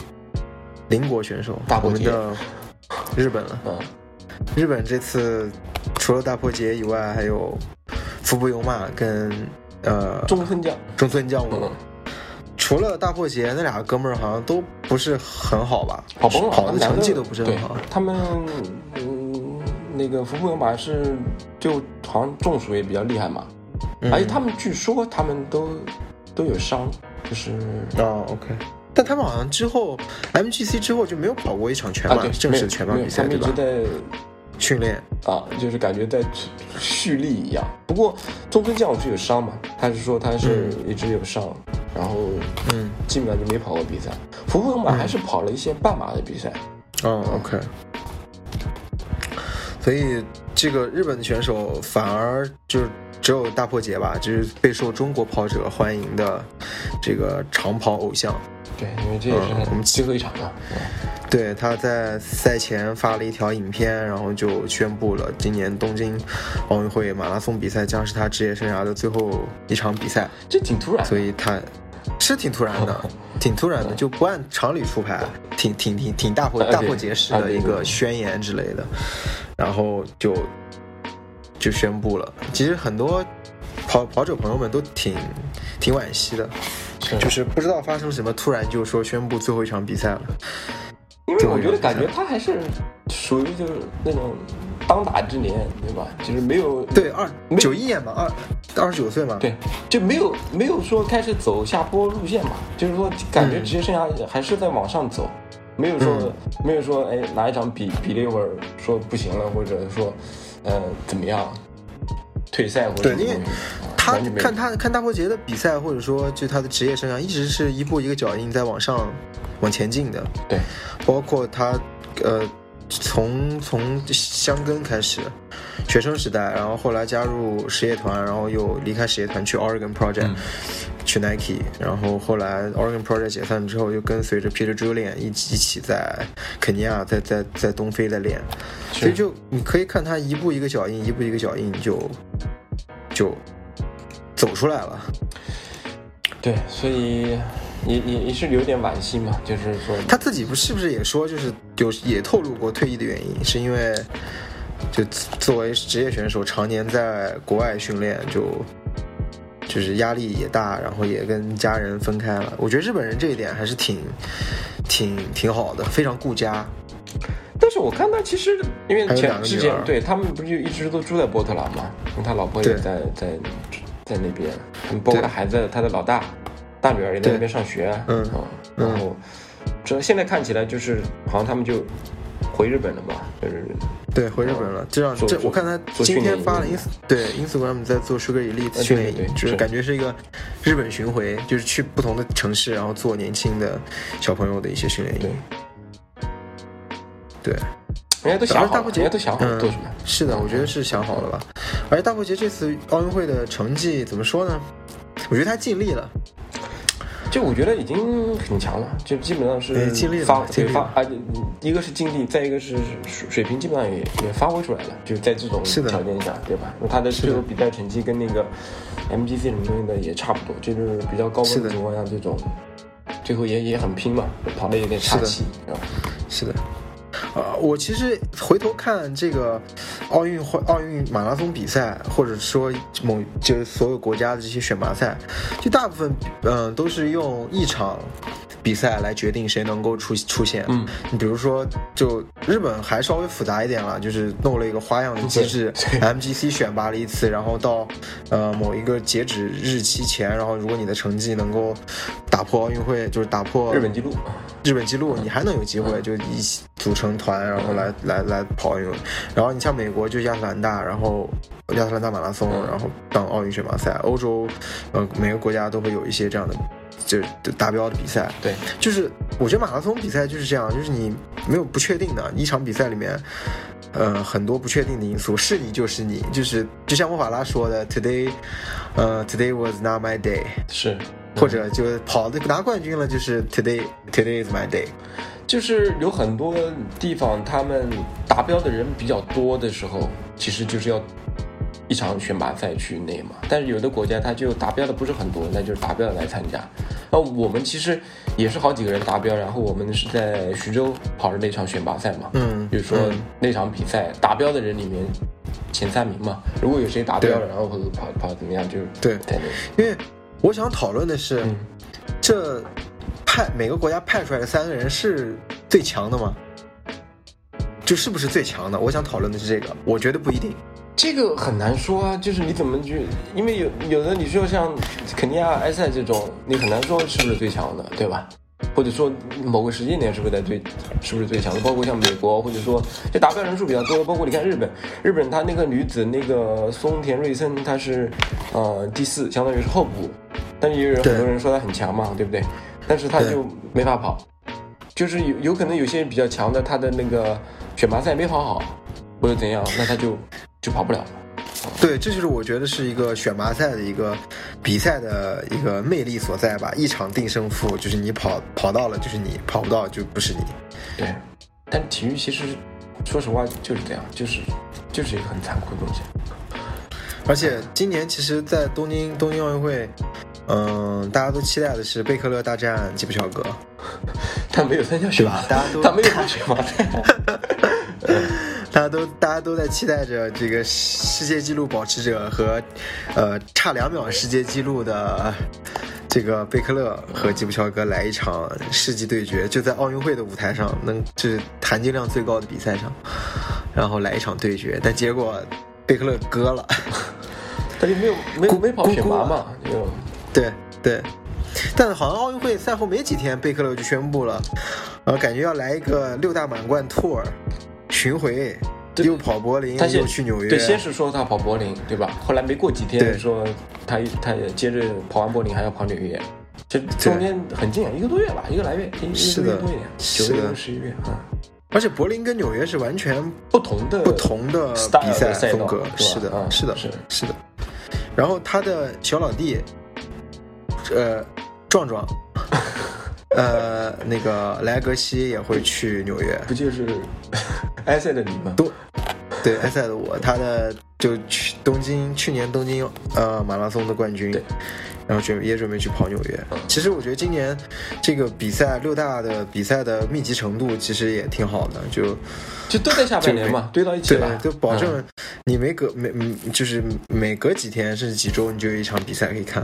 S1: 邻国选手，
S2: 大破节
S1: 我们的日本了。
S2: 嗯，
S1: 日本这次除了大破节以外，还有服部勇马跟呃
S2: 中村将，
S1: 中村将武。
S2: 嗯，
S1: 除了大破节，那俩哥们儿好像都不是很好吧？
S2: 跑崩了，
S1: 跑的成绩都不是很好。
S2: 他们嗯，那个福布勇马是就好像中暑也比较厉害嘛，
S1: 嗯
S2: 而且他们据说他们都都有伤，就是
S1: 哦，OK。但他们好像之后 MGC 之后就没有跑过一场全马、
S2: 啊，
S1: 正式的全马比赛，对吧
S2: 他们一直？在
S1: 训练。
S2: 啊，就是感觉在蓄力一样。不过中村将武是有伤嘛，他是说他是一直有伤，然后
S1: 嗯，
S2: 基本上就没跑过比赛。福布勇马还是跑了一些半马的比赛，
S1: 哦，OK。所以这个日本的选手反而就只有大破节吧，就是备受中国跑者欢迎的这个长跑偶像。
S2: 对，因为这也是
S1: 嗯。我们
S2: 最后一场嘛。
S1: 对，他在赛前发了一条影片，然后就宣布了今年东京奥运会马拉松比赛将是他职业生涯的最后一场比赛，
S2: 这挺突然，
S1: 所以他是挺突然的，挺突然的，就不按常理出牌，挺挺挺挺大破大破节式的一个宣言之类的，然后就就宣布了。其实很多跑跑者朋友们都挺挺惋惜的，就是不知道发生什么，突然就说宣布最后一场比赛了。
S2: 因为我觉得感觉他还是属于就是那种当打之年，对吧？就是没有
S1: 对，二
S2: 没
S1: 九一年嘛，二二十九岁嘛，
S2: 对，就没有没有说开始走下坡路线嘛，就是说感觉
S1: 嗯。
S2: 职业生涯还是在往上走，没有说、没有说哎哪一场比比了一会儿说不行了，或者说呃怎么样退赛或者
S1: 对因为他看他看大破节的比赛，或者说就他的职业生涯，一直是一步一个脚印在往上往前进的。
S2: 对，
S1: 包括他呃从从香根开始，学生时代，然后后来加入实业团，然后又离开实业团去 Oregon Project，、
S2: 嗯
S1: 去 Nike，然后后来 Oregon Project 解散之后，又跟随着 Peter Julian 一起一起在肯尼亚在在在东非在练，所以就你可以看他一步一个脚印，一步一个脚印就就走出来了。
S2: 对，所以也也也是有点惋惜嘛，就是说
S1: 他自己不是不是也说，就是有也透露过退役的原因，是因为就作为职业选手，常年在国外训练，就就是压力也大，然后也跟家人分开了。我觉得日本人这一点还是挺挺挺好的，非常顾家。
S2: 但是我看他其实因为前之前对他们不是就一直都住在波特兰嘛，他老婆也在在在那边，包括他孩子，他的老大大女儿也在那边上学，
S1: 嗯
S2: 啊然后这现在看起来就是好像他们就回日本了吧，就是
S1: 对，回日本了。这这我看他今天发了 ins 对 Instagram 在做 Sugar Elite
S2: 对
S1: 训练营，
S2: 对对
S1: 就是感觉是一个日本巡回，就是去不同的城市，然后做年轻的小朋友的一些训练营。，对，
S2: 人家都想好了，人家都想好做什么。
S1: 是的，我觉得是想好了吧。而且大破节这次奥运会的成绩怎么说呢？我觉得他尽力了。
S2: 就我觉得已经很强了，就基本上是发发啊，一个是尽力，再一个是水水平基本上也也发挥出来了，就在这种条件下，对吧？那他的最后比赛成绩跟那个 MGC 什么东西的也差不多，就是比较高
S1: 分的。
S2: 温的情况下，这种最后也也很拼嘛，跑的有点岔气？是
S1: 的，呃，我其实回头看这个奥运会、奥运马拉松比赛，或者说某就是所有国家的这些选拔赛，就大部分嗯、都是用一场比赛来决定谁能够出出现。
S2: 嗯，
S1: 你比如说，就日本还稍微复杂一点了，就是弄了一个花样的机制，MGC 选拔了一次，然后到呃某一个截止日期前，然后如果你的成绩能够打破奥运会，就是打破
S2: 日本纪录，
S1: 日本纪录，你还能有机会，就一起组成团，然后来来来跑奥运。然后你像美国就亚特兰大，然后亚特兰大马拉松，然后当奥运选拔赛。欧洲，呃，每个国家都会有一些这样的。就就达标的比赛，
S2: 对，
S1: 就是我觉得马拉松比赛就是这样，就是你没有不确定的，一场比赛里面，呃，很多不确定的因素，是你就是你，就是就像莫法拉说的，today，呃，today was not my day，
S2: 是，
S1: 或者就跑的拿冠军了，就是 today today is my day。
S2: 就是有很多地方他们达标的人比较多的时候，其实就是要一场选拔赛去内嘛。但是有的国家他就达标的不是很多，那就是达标的来参加。那我们其实也是好几个人达标，然后我们是在徐州跑的那场选拔赛嘛。
S1: 嗯
S2: 比如说
S1: 嗯
S2: 那场比赛达标的人里面前三名嘛，如果有谁达标了，然后跑跑怎么样，就
S1: 对
S2: 在那
S1: 因为我想讨论的是，
S2: 嗯
S1: 这派每个国家派出来的三个人是最强的吗？就是不是最强的？我想讨论的是这个，我觉得不一定。
S2: 这个很难说啊，就是你怎么去，因为有有的你说像肯尼亚、埃塞这种，你很难说是不是最强的，对吧？或者说某个时间点是不是在最是不是最强的？包括像美国，或者说就达标人数比较多，包括你看日本，日本他那个女子那个松田瑞森，她是呃第四，相当于是候补，但是也有人很多人说她很强嘛，对不对？但是她就没法跑，就是有有可能有些比较强的，他的那个选拔赛没跑好，或者怎样，那他就就跑不了了。
S1: 对，这就是我觉得是一个选拔赛的一个比赛的一个魅力所在吧。一场定胜负，就是你跑跑到了就是你，跑不到就不是你。
S2: 对，但体育其实说实话就是这样，就是就是一个很残酷的东西。
S1: 而且今年其实，在东京东京奥运会，嗯、大家都期待的是贝克勒大战吉普乔格，
S2: 他没有参加选拔，
S1: 大家都
S2: 他没有参加选拔赛。
S1: 大家都大家都在期待着这个世界纪录保持者和，呃，差两秒世界纪录的这个贝克勒和吉普乔格来一场世纪对决，就在奥运会的舞台上，能就是含金量最高的比赛上，然后来一场对决，但结果贝克勒割了，
S2: 他就没有没有没跑选拔嘛，就
S1: 对对。但好像奥运会赛后没几天，贝克勒就宣布了，呃，感觉要来一个六大满贯 tour 巡回，又跑柏林，
S2: 他
S1: 又去纽约，
S2: 对，先是说他跑柏林，对吧？后来没过几天说他他也接着跑完柏林还要跑纽约，这中间很近啊，一个多月吧，一个来月，一个月多一点，九月
S1: 是的。
S2: 十一月啊，
S1: 而且柏林跟纽约是完全
S2: 不同的
S1: 不同的比赛
S2: 赛
S1: 风格，是的，
S2: 是
S1: 的，
S2: 是。
S1: 是的。然后他的小老弟，呃，壮壮，呃，那个莱格西也会去纽约。
S2: 不就是埃塞的你们？
S1: 都对埃塞的我，他的就去东京去年东京呃马拉松的冠军
S2: 对，
S1: 然后准也准备去跑纽约。其实我觉得今年这个比赛六大的比赛的密集程度其实也挺好的，就
S2: 就都在下半年嘛，堆到一起
S1: 对
S2: 了，
S1: 就保证
S2: 嗯
S1: 你每隔每嗯就是每隔几天甚至几周你就有一场比赛可以看。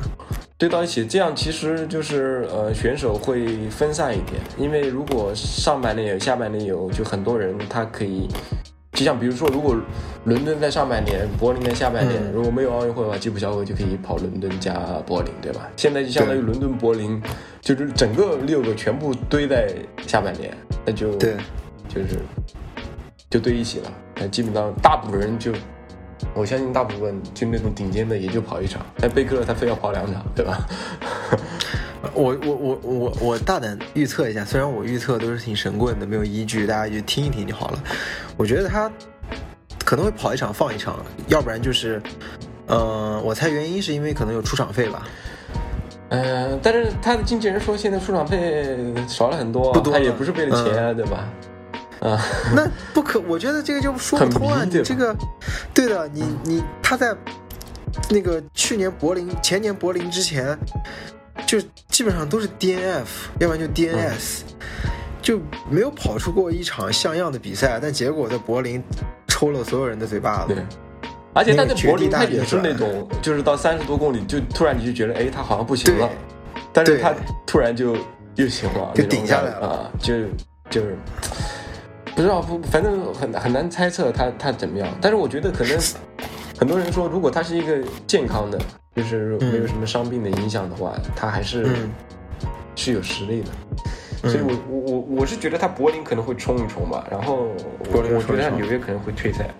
S2: 堆到一起，这样其实就是呃选手会分散一点，因为如果上半年有，下半年有，就很多人他可以。就像比如说，如果伦敦在上半年，柏林在下半年，
S1: 嗯
S2: 如果没有奥运会的话，吉普乔格就可以跑伦敦加柏林，对吧？现在就相当于伦敦、柏林，就是整个六个全部堆在下半年，那就
S1: 对，
S2: 就是就堆一起了。那基本上大部分人就，我相信大部分就那种顶尖的也就跑一场，但贝克勒他非要跑两场，对吧？
S1: 我我我我我大胆预测一下，虽然我预测都是挺神棍的，没有依据，大家就听一听就好了。我觉得他可能会跑一场放一场，要不然就是，呃，我猜原因是因为可能有出场费吧。
S2: 嗯、但是他的经纪人说现在出场费少了很多，
S1: 不多
S2: 他也不是为了钱，对吧？啊、
S1: 那不可，我觉得这个就说不通啊！你这个，对的，你你他在那个去年柏林、前年柏林之前，就基本上都是 DNF，要不然就 DNS，、就没有跑出过一场像样的比赛。但结果在柏林抽了所有人的嘴巴子
S2: 对。。而且他在柏林，他也是那种，就是到三十多公里，就突然你就觉得，哎，他好像不行了，但是
S1: 对
S2: 他突然就又行了，
S1: 就顶下来了
S2: 啊，就就是不知道不，反正很很难猜测他他怎么样。但是我觉得可能很多人说，如果他是一个健康的，就是没有什么伤病的影响的话，他还是
S1: 嗯
S2: 是有实力的。
S1: 嗯
S2: 所以我我我我是觉得他柏林可能会冲一冲吧，然后我
S1: 柏林
S2: 我觉得他纽约可能会退赛。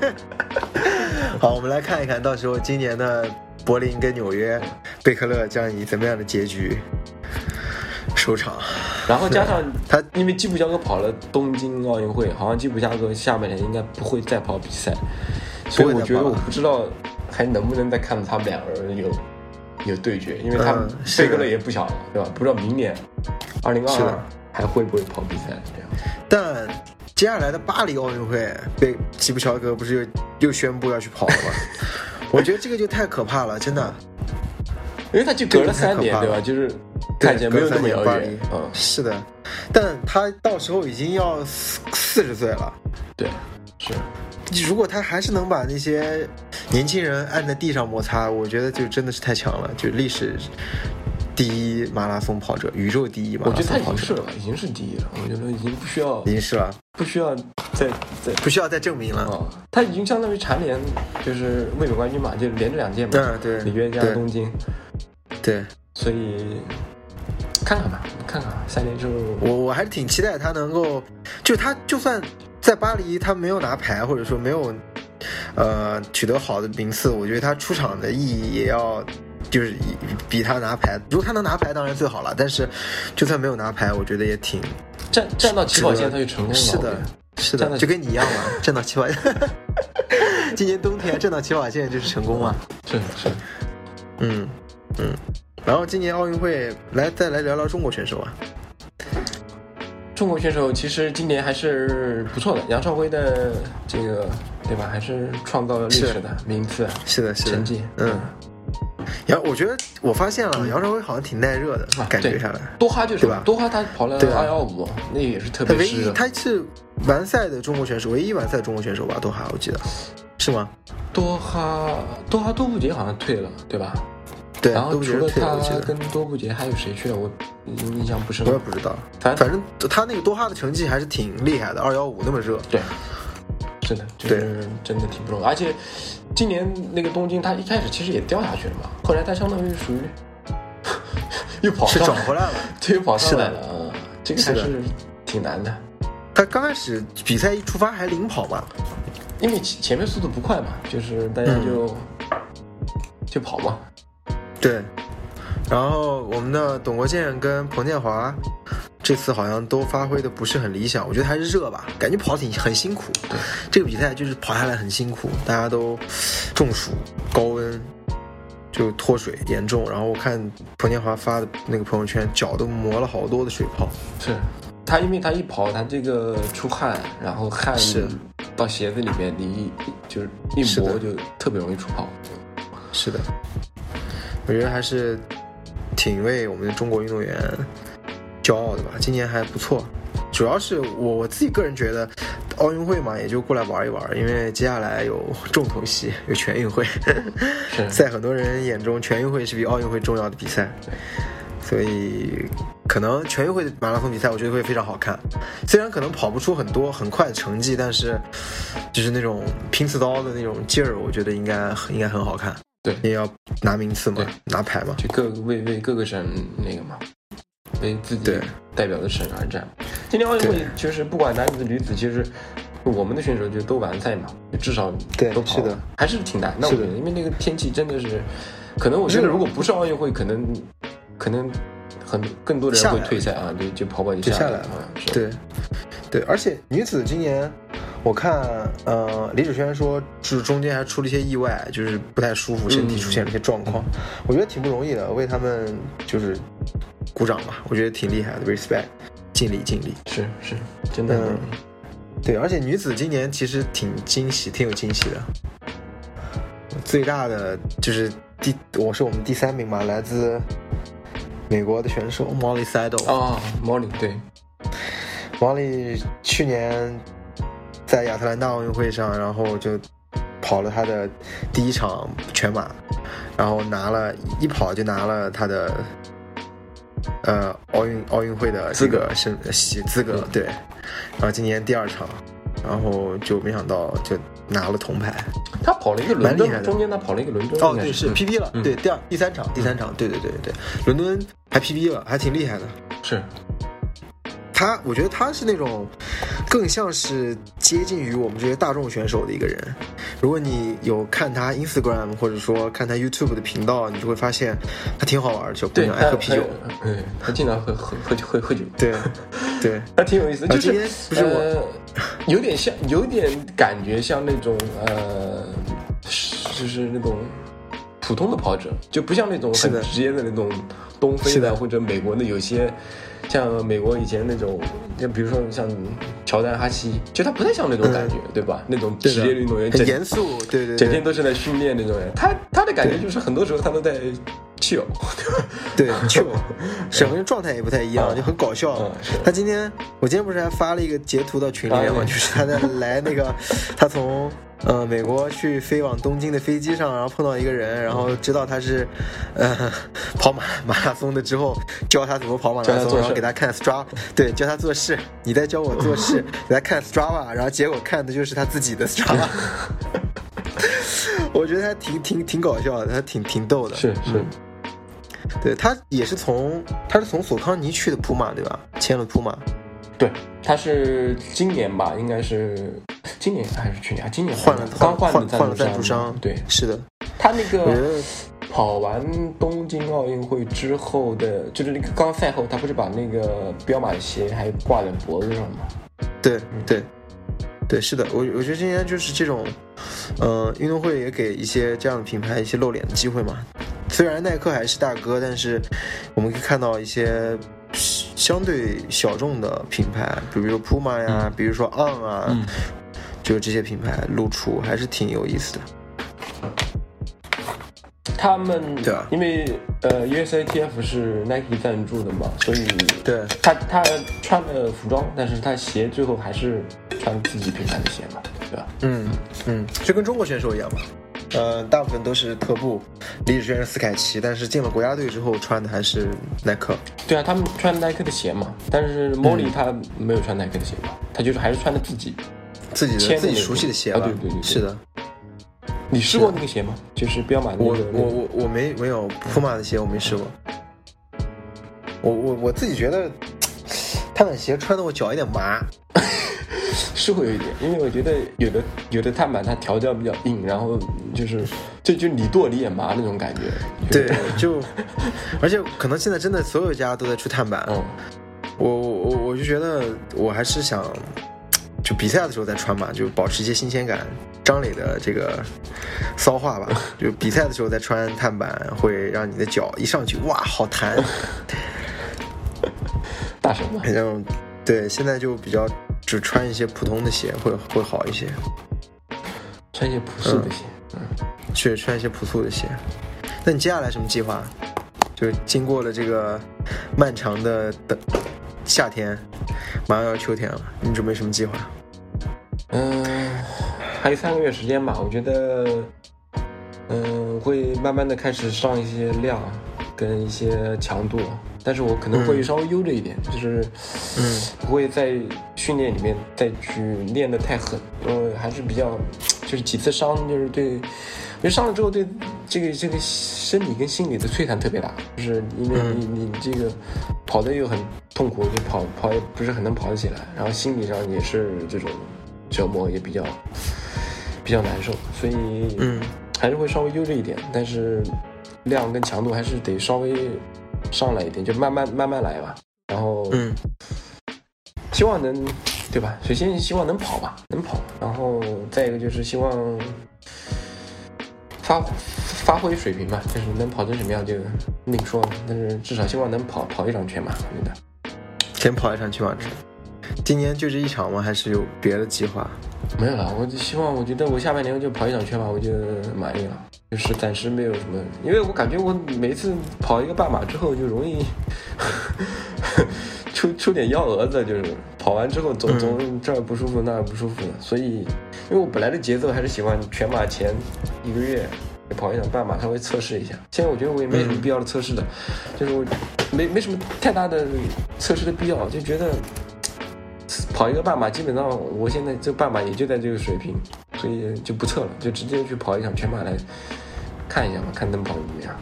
S1: 好，我们来看一看，到时候今年的柏林跟纽约，贝克勒将以怎么样的结局收场？
S2: 然后加上
S1: 他
S2: 因为基普乔格跑了东京奥运会，好像基普乔格下半年应该不会再跑比赛，所以我觉得我不知道还能不能再看到他们两个人有有对决，因为他们
S1: 嗯是的
S2: 贝克勒也不小了，对吧？不知道明年二零二二还会不会跑比赛这样。
S1: 但接下来的巴黎奥运会，被吉普乔格不是又又宣布要去跑了吗？我觉得这个就太可怕了，真的。
S2: 因为他就隔了三年，对吧？就是看起来没有那么遥远嗯，
S1: 是的，但他到时候已经要四四十岁了。
S2: 对，是。
S1: 如果他还是能把那些年轻人按在地上摩擦，我觉得就真的是太强了，就历史第一马拉松跑者，宇宙第一马拉
S2: 我觉得他已经是了，已经是第一了。我觉得已经不需要
S1: 已经是了，
S2: 不需要再再
S1: 不需要再证明了。
S2: 啊，他已经相当于蝉联就是卫冕冠军嘛，就连着两届嘛，
S1: 嗯，对，
S2: 里约加东京，
S1: 对，
S2: 所以看看吧，看看三年之后，
S1: 我我还是挺期待他能够，就他就算在巴黎他没有拿牌，或者说没有呃取得好的名次，我觉得他出场的意义也要就是比比他拿牌，如果他能拿牌当然最好了，但是就算没有拿牌，我觉得也挺
S2: 站站到起跑线他就成功了，
S1: 是的是的，就跟你一样嘛，站到起跑线，今年冬天站到起跑线就是成功嘛，
S2: 是是，
S1: 嗯嗯。然后今年奥运会来再来聊聊中国选手啊，
S2: 中国选手其实今年还是不错的，杨少辉的这个对吧，还是创造了历史的名次
S1: 是的，是的，
S2: 成绩，
S1: 嗯。杨，我觉得我发现了，杨朝辉好像挺耐热的，感觉下来。
S2: 多哈就是
S1: 对吧
S2: 多哈他跑了二幺五，那也是特
S1: 他唯一。他是完赛的中国选手，唯一完赛的中国选手吧？多哈，我记得是吗？
S2: 多哈多哈多布杰好像退了，对吧？
S1: 对，
S2: 然后除了他。跟多布杰还有谁去了？我印象不深
S1: 我也。不知道，
S2: 反
S1: 反正他那个多哈的成绩还是挺厉害的，二幺五那么热。
S2: 对，真的，就是真的挺不容易。而且今年那个东京，他一开始其实也掉下去了嘛，后来他相当于属于又跑
S1: 是
S2: 上来，
S1: 转回来了。
S2: 对，又跑上来了啊，这个还
S1: 是
S2: 挺难的。
S1: 他刚开始比赛一出发还领跑嘛，
S2: 因为前前面速度不快嘛，就是大家就、就跑嘛。
S1: 对。然后我们的董国建跟彭建华这次好像都发挥的不是很理想，我觉得还是热吧，感觉跑挺很辛苦。
S2: 对，
S1: 这个比赛就是跑下来很辛苦，大家都中暑、高温，就脱水严重。然后我看彭建华发的那个朋友圈，脚都磨了好多的水泡。
S2: 是他，因为他一跑，他这个出汗，然后汗
S1: 是
S2: 到鞋子里面，你一就是一磨就特别容易出泡。
S1: 是的，我觉得还是挺为我们的中国运动员骄傲的吧。今年还不错，主要是我我自己个人觉得，奥运会嘛，也就过来玩一玩，因为接下来有重头戏，有全运会。
S2: 是
S1: 在很多人眼中，全运会是比奥运会重要的比赛，所以可能全运会的马拉松比赛，我觉得会非常好看。虽然可能跑不出很多很快的成绩，但是就是那种拼刺刀的那种劲儿，我觉得应该应该很好看。
S2: 对
S1: 也要拿名次嘛，拿牌嘛。
S2: 就各为为各个省那个嘛，为自己代表的省而战。今年奥运会
S1: 对
S2: 就是不管男子女子，其实我们的选手就都完赛嘛，至少
S1: 对
S2: 都跑
S1: 是的，
S2: 还是挺难的。我觉得，因为那个天气真的是，可能我觉得如果不是奥运会，可能可能很更多的人会退赛啊，就就跑跑就
S1: 就下来
S2: 来了。是
S1: 对，对，而且女子今年我看，呃，李芷轩说，就是中间还出了一些意外，就是不太舒服，身体出现了一些状况，我觉得挺不容易的，为他们就是鼓掌吧，我觉得挺厉害的，respect，尽力尽力。
S2: 是是，真的。
S1: 对，而且女子今年其实挺惊喜，挺有惊喜的。最大的就是第，我是我们第三名嘛，来自美国的选手 Molly Seidel。
S2: 哦，Molly 对
S1: ，，Molly 去年在亚特兰大奥运会上，然后就跑了他的第一场全马，然后拿了一跑就拿了他的呃奥运奥运会的资格是喜资格，对。然后今年第二场，然后就没想到就拿了铜牌。
S2: 他跑了一个伦敦，中间他跑了一个伦敦。
S1: 哦，对，是
S2: 嗯
S1: PB 了，
S2: 嗯
S1: 对，第二第三场，第三场，对对对对对，伦敦还 PB 了，还挺厉害的。
S2: 是
S1: 他，我觉得他是那种更像是接近于我们这些大众选手的一个人。如果你有看他 Instagram 或者说看他 YouTube 的频道，你就会发现他挺好玩的，小姑，娘爱喝啤酒。
S2: 他，嗯，他经常喝喝喝酒喝喝酒，
S1: 对，对，
S2: 他挺有意思。就是
S1: 啊今天不是我
S2: 呃，有点像，有点感觉像那种呃，就是那种普通的跑者，就不像那种很职业的那种东非
S1: 的
S2: 的或者美国的有些。像美国以前那种，就比如说像乔丹、哈希，就他不太像那种感觉，对吧？那种职业运动员，
S1: 很严肃，对对
S2: 整天，都是在训练那种人。他他的感觉就是很多时候他都在 chill，
S1: 对，就整个人状态也不太一样，
S2: 嗯。
S1: 就很搞笑。他今天，我今天不是还发了一个截图到群里面嘛，
S2: 啊对
S1: 就是他在来那个，他从呃美国去飞往东京的飞机上，然后碰到一个人，然后知道他是呃跑马马拉松的之后，教他怎么跑马拉松，然后给他看 Strava，对，教他做事，你在教我做事，给他看 Strava，然后结果看的就是他自己的 Strava。我觉得他挺挺挺搞笑的，他挺挺逗的。
S2: 是是
S1: 嗯对他也是从他是从索康尼去的普马对吧？签了普马。
S2: 对，他是今年吧，应该是今年还是去年？啊，今年
S1: 换了
S2: 刚
S1: 换了
S2: 赞
S1: 赞助商，
S2: 对
S1: 是的，
S2: 他那个跑完东京奥运会之后的，就是那个刚赛后，他不是把那个彪马的鞋还挂在脖子上吗？
S1: 对对对，是的，我我觉得今年就是这种，呃，运动会也给一些这样的品牌一些露脸的机会嘛。虽然耐克还是大哥，但是我们可以看到一些相对小众的品牌，比如说 Puma 呀，比如说 On 啊，
S2: 嗯
S1: 就是这些品牌露出还是挺有意思的。
S2: 他们
S1: 对啊
S2: 因为呃 USATF 是 Nike 赞助的嘛，所以
S1: 对
S2: 他他穿的服装，但是他鞋最后还是穿自己品牌的鞋嘛，对吧？
S1: 嗯嗯，就跟中国选手一样嘛。呃，大部分都是特步，李子轩是斯凯奇，但是进了国家队之后穿的还是耐克。
S2: 对啊，他们穿耐克的鞋嘛，但是 Molly
S1: 嗯
S2: 他没有穿耐克的鞋嘛，他就是还是穿的自己。
S1: 自己
S2: 的
S1: 自己熟悉的鞋
S2: 啊
S1: 吧？
S2: 对对对对
S1: 是的。
S2: 你试过那个鞋吗？就是彪马的那
S1: 我
S2: 个我
S1: 我我我没没有普马的鞋，我没试过。我我我自己觉得，碳板鞋穿的我脚有点麻。
S2: 是会有一点，因为我觉得有的有的碳板它调教比较硬，然后就是就就你剁你也麻那种感觉。
S1: 对，就 而且可能现在真的所有家都在出碳板。
S2: 嗯，
S1: 我我我我就觉得我还是想，就比赛的时候再穿吧，就保持一些新鲜感。张磊的这个骚话吧，就比赛的时候再穿碳板，会让你的脚一上去哇好弹，
S2: 大神嘛，
S1: 然后对，现在就比较只穿一些普通的鞋会会好一些，
S2: 穿一些朴素的鞋。嗯，
S1: 去穿一些朴素的鞋。那你接下来什么计划？就是经过了这个漫长的等夏天，马上要秋天了，你准备什么计划？
S2: 嗯，还有三个月时间吧，我觉得，嗯，会慢慢的开始上一些量跟一些强度，但是我可能会稍微悠着一点，就是，
S1: 嗯，
S2: 不会在训练里面再去练得太狠，因为还是比较，就是几次伤，就是对，因为伤了之后对这个这个身体跟心理的摧残特别大，就是因为你你这个跑的又很痛苦，就跑跑也不是很能跑得起来，然后心理上也是这种折磨也比较比较难受，所以
S1: 嗯。
S2: 还是会稍微悠着一点，但是量跟强度还是得稍微上来一点，就慢慢慢慢来吧。然后
S1: 嗯
S2: 希望能，对吧？首先希望能跑吧，能跑。然后再一个就是希望发发挥水平吧，就是能跑成什么样就另说。但是至少希望能跑跑一场全马，我觉得
S1: 先跑一场全马制。今年就这一场吗？还是有别的计划？
S2: 没有了。我就希望，我觉得我下半年就跑一场圈吧，我就满意了。就是暂时没有什么，因为我感觉我每次跑一个半马之后就容易 出出点幺蛾子，就是跑完之后总总这儿不舒服那儿不舒服的。所以，因为我本来的节奏还是喜欢全马前一个月跑一场半马，稍微测试一下。现在我觉得我也没什么必要的测试的，就是我没没什么太大的测试的必要，就觉得。跑一个半马，基本上我现在这半马也就在这个水平，所以就不测了，就直接去跑一场全马来看一下吧，看能跑怎么样。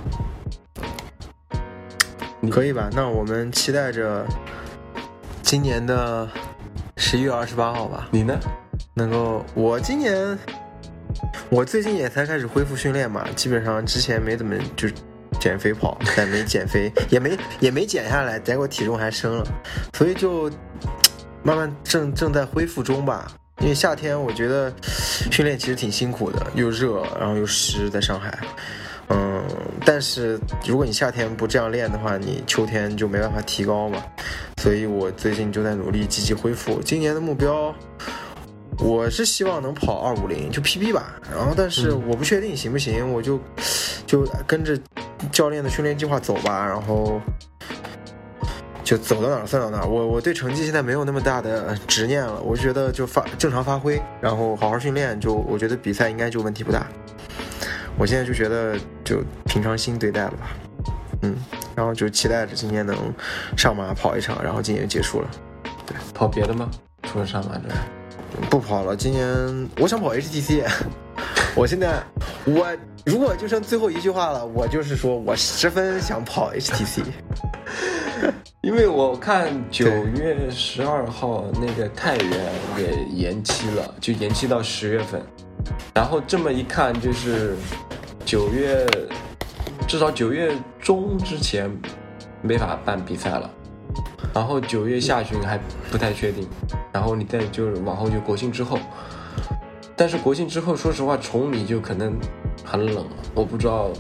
S1: 可以吧？那我们期待着今年的十一月二十八号吧。
S2: 你呢？
S1: 能够，我今年我最近也才开始恢复训练嘛，基本上之前没怎么就减肥跑，但没减肥，也没也没减下来，结果体重还升了，所以就慢慢正正在恢复中吧。因为夏天我觉得训练其实挺辛苦的，又热，然后又湿，在上海。嗯，但是如果你夏天不这样练的话，你秋天就没办法提高嘛。所以我最近就在努力积极恢复。今年的目标，我是希望能跑二五零，就 PB 吧。然后，但是我不确定行不行，我就就跟着教练的训练计划走吧。然后就走到哪儿算到哪儿。我我对成绩现在没有那么大的执念了，我觉得就发正常发挥，然后好好训练，就我觉得比赛应该就问题不大。我现在就觉得就平常心对待了吧，嗯，然后就期待着今年能上马跑一场，然后今年就结束了。
S2: 对跑别的吗？除了上马之外，
S1: 不跑了，今年我想跑 HTC。我现在我如果就剩最后一句话了，我就是说我十分想跑 HTC。
S2: 因为我看九月十二号那个太原给延期了，就延期到十月份。然后这么一看，就是九月，至少九月中之前没法办比赛了。然后九月下旬还不太确定，然后你再就是往后就国庆之后。但是国庆之后，说实话，崇礼就可能很冷了，我不知道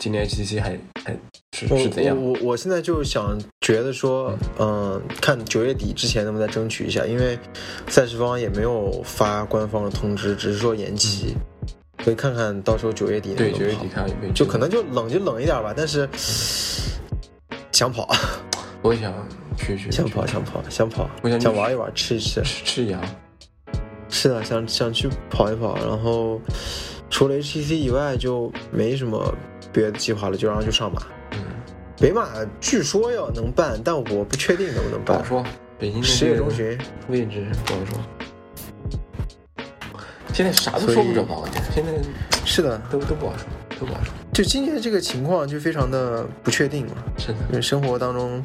S2: 今年 HTC 还还是是怎样。
S1: 我我我现在就想觉得说，嗯、看九月底之前能不能再争取一下，因为赛事方也没有发官方的通知，只是说延期，所以看看到时候九月底
S2: 对，九月底看有没有，
S1: 就可能就冷就冷一点吧，但是 想跑，
S2: 我想去去
S1: 想跑，想跑，想跑，
S2: 我想
S1: 想玩一玩，吃一吃。
S2: 吃吃羊。
S1: 是的，想想去跑一跑，然后除了 HTC 以外就没什么别的计划了，就让他去上马。
S2: 嗯，
S1: 北马据说要能办，但我不确定能不能办。
S2: 不好说，北京
S1: 十月中旬，
S2: 位置不好说。现在啥都说不准吧？我觉得现在
S1: 是的，
S2: 都都不好说，都不好说。
S1: 就今年这个情况就非常的不确定嘛，
S2: 是的，
S1: 因为生活当中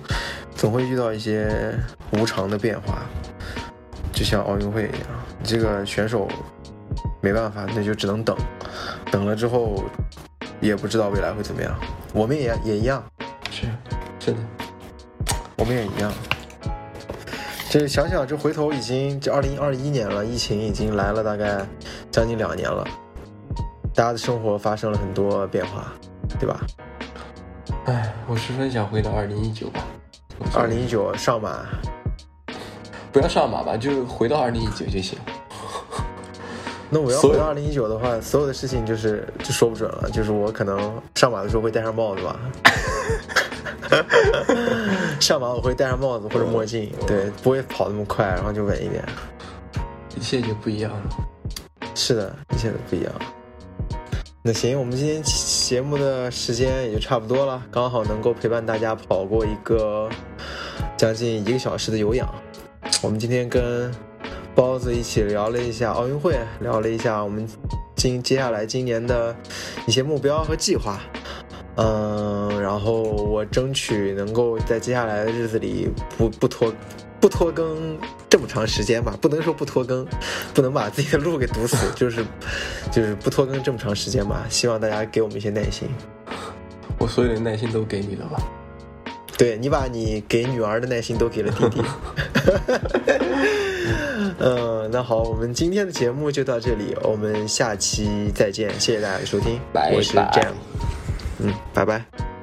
S1: 总会遇到一些无常的变化，就像奥运会一样，这个选手没办法，那就只能等，等了之后也不知道未来会怎么样。我们也也一样，
S2: 是是的，
S1: 我们也一样。这想想，这回头已经这二零二一年了，疫情已经来了大概将近两年了，大家的生活发生了很多变化，对吧？
S2: 哎，我十分想回到二零一九吧。
S1: 二零一九上马，
S2: 不要上马吧，就回到二零一九就行。
S1: 那我要回到二零一九的话，所有的事情就是就说不准了。就是我可能上马的时候会戴上帽子吧，上马我会戴上帽子或者墨镜，对，不会跑那么快，然后就稳一点。
S2: 一切就不一样了。
S1: 是的，一切都不一样。那行，我们今天节目的时间也就差不多了，刚好能够陪伴大家跑过一个将近一个小时的有氧。我们今天跟包子一起聊了一下奥运会，聊了一下我们今接下来今年的一些目标和计划。嗯，然后我争取能够在接下来的日子里不不拖不拖更这么长时间吧，不能说不拖更，不能把自己的路给堵死，就 是就是不拖更这么长时间吧。希望大家给我们一些耐心。
S2: 我所有的耐心都给你了吧？
S1: 对你把你给女儿的耐心都给了弟弟。嗯，那好，我们今天的节目就到这里，我们下期再见，谢谢大家的收听，
S2: 拜
S1: 我是
S2: 拜
S1: Jam，嗯，拜拜。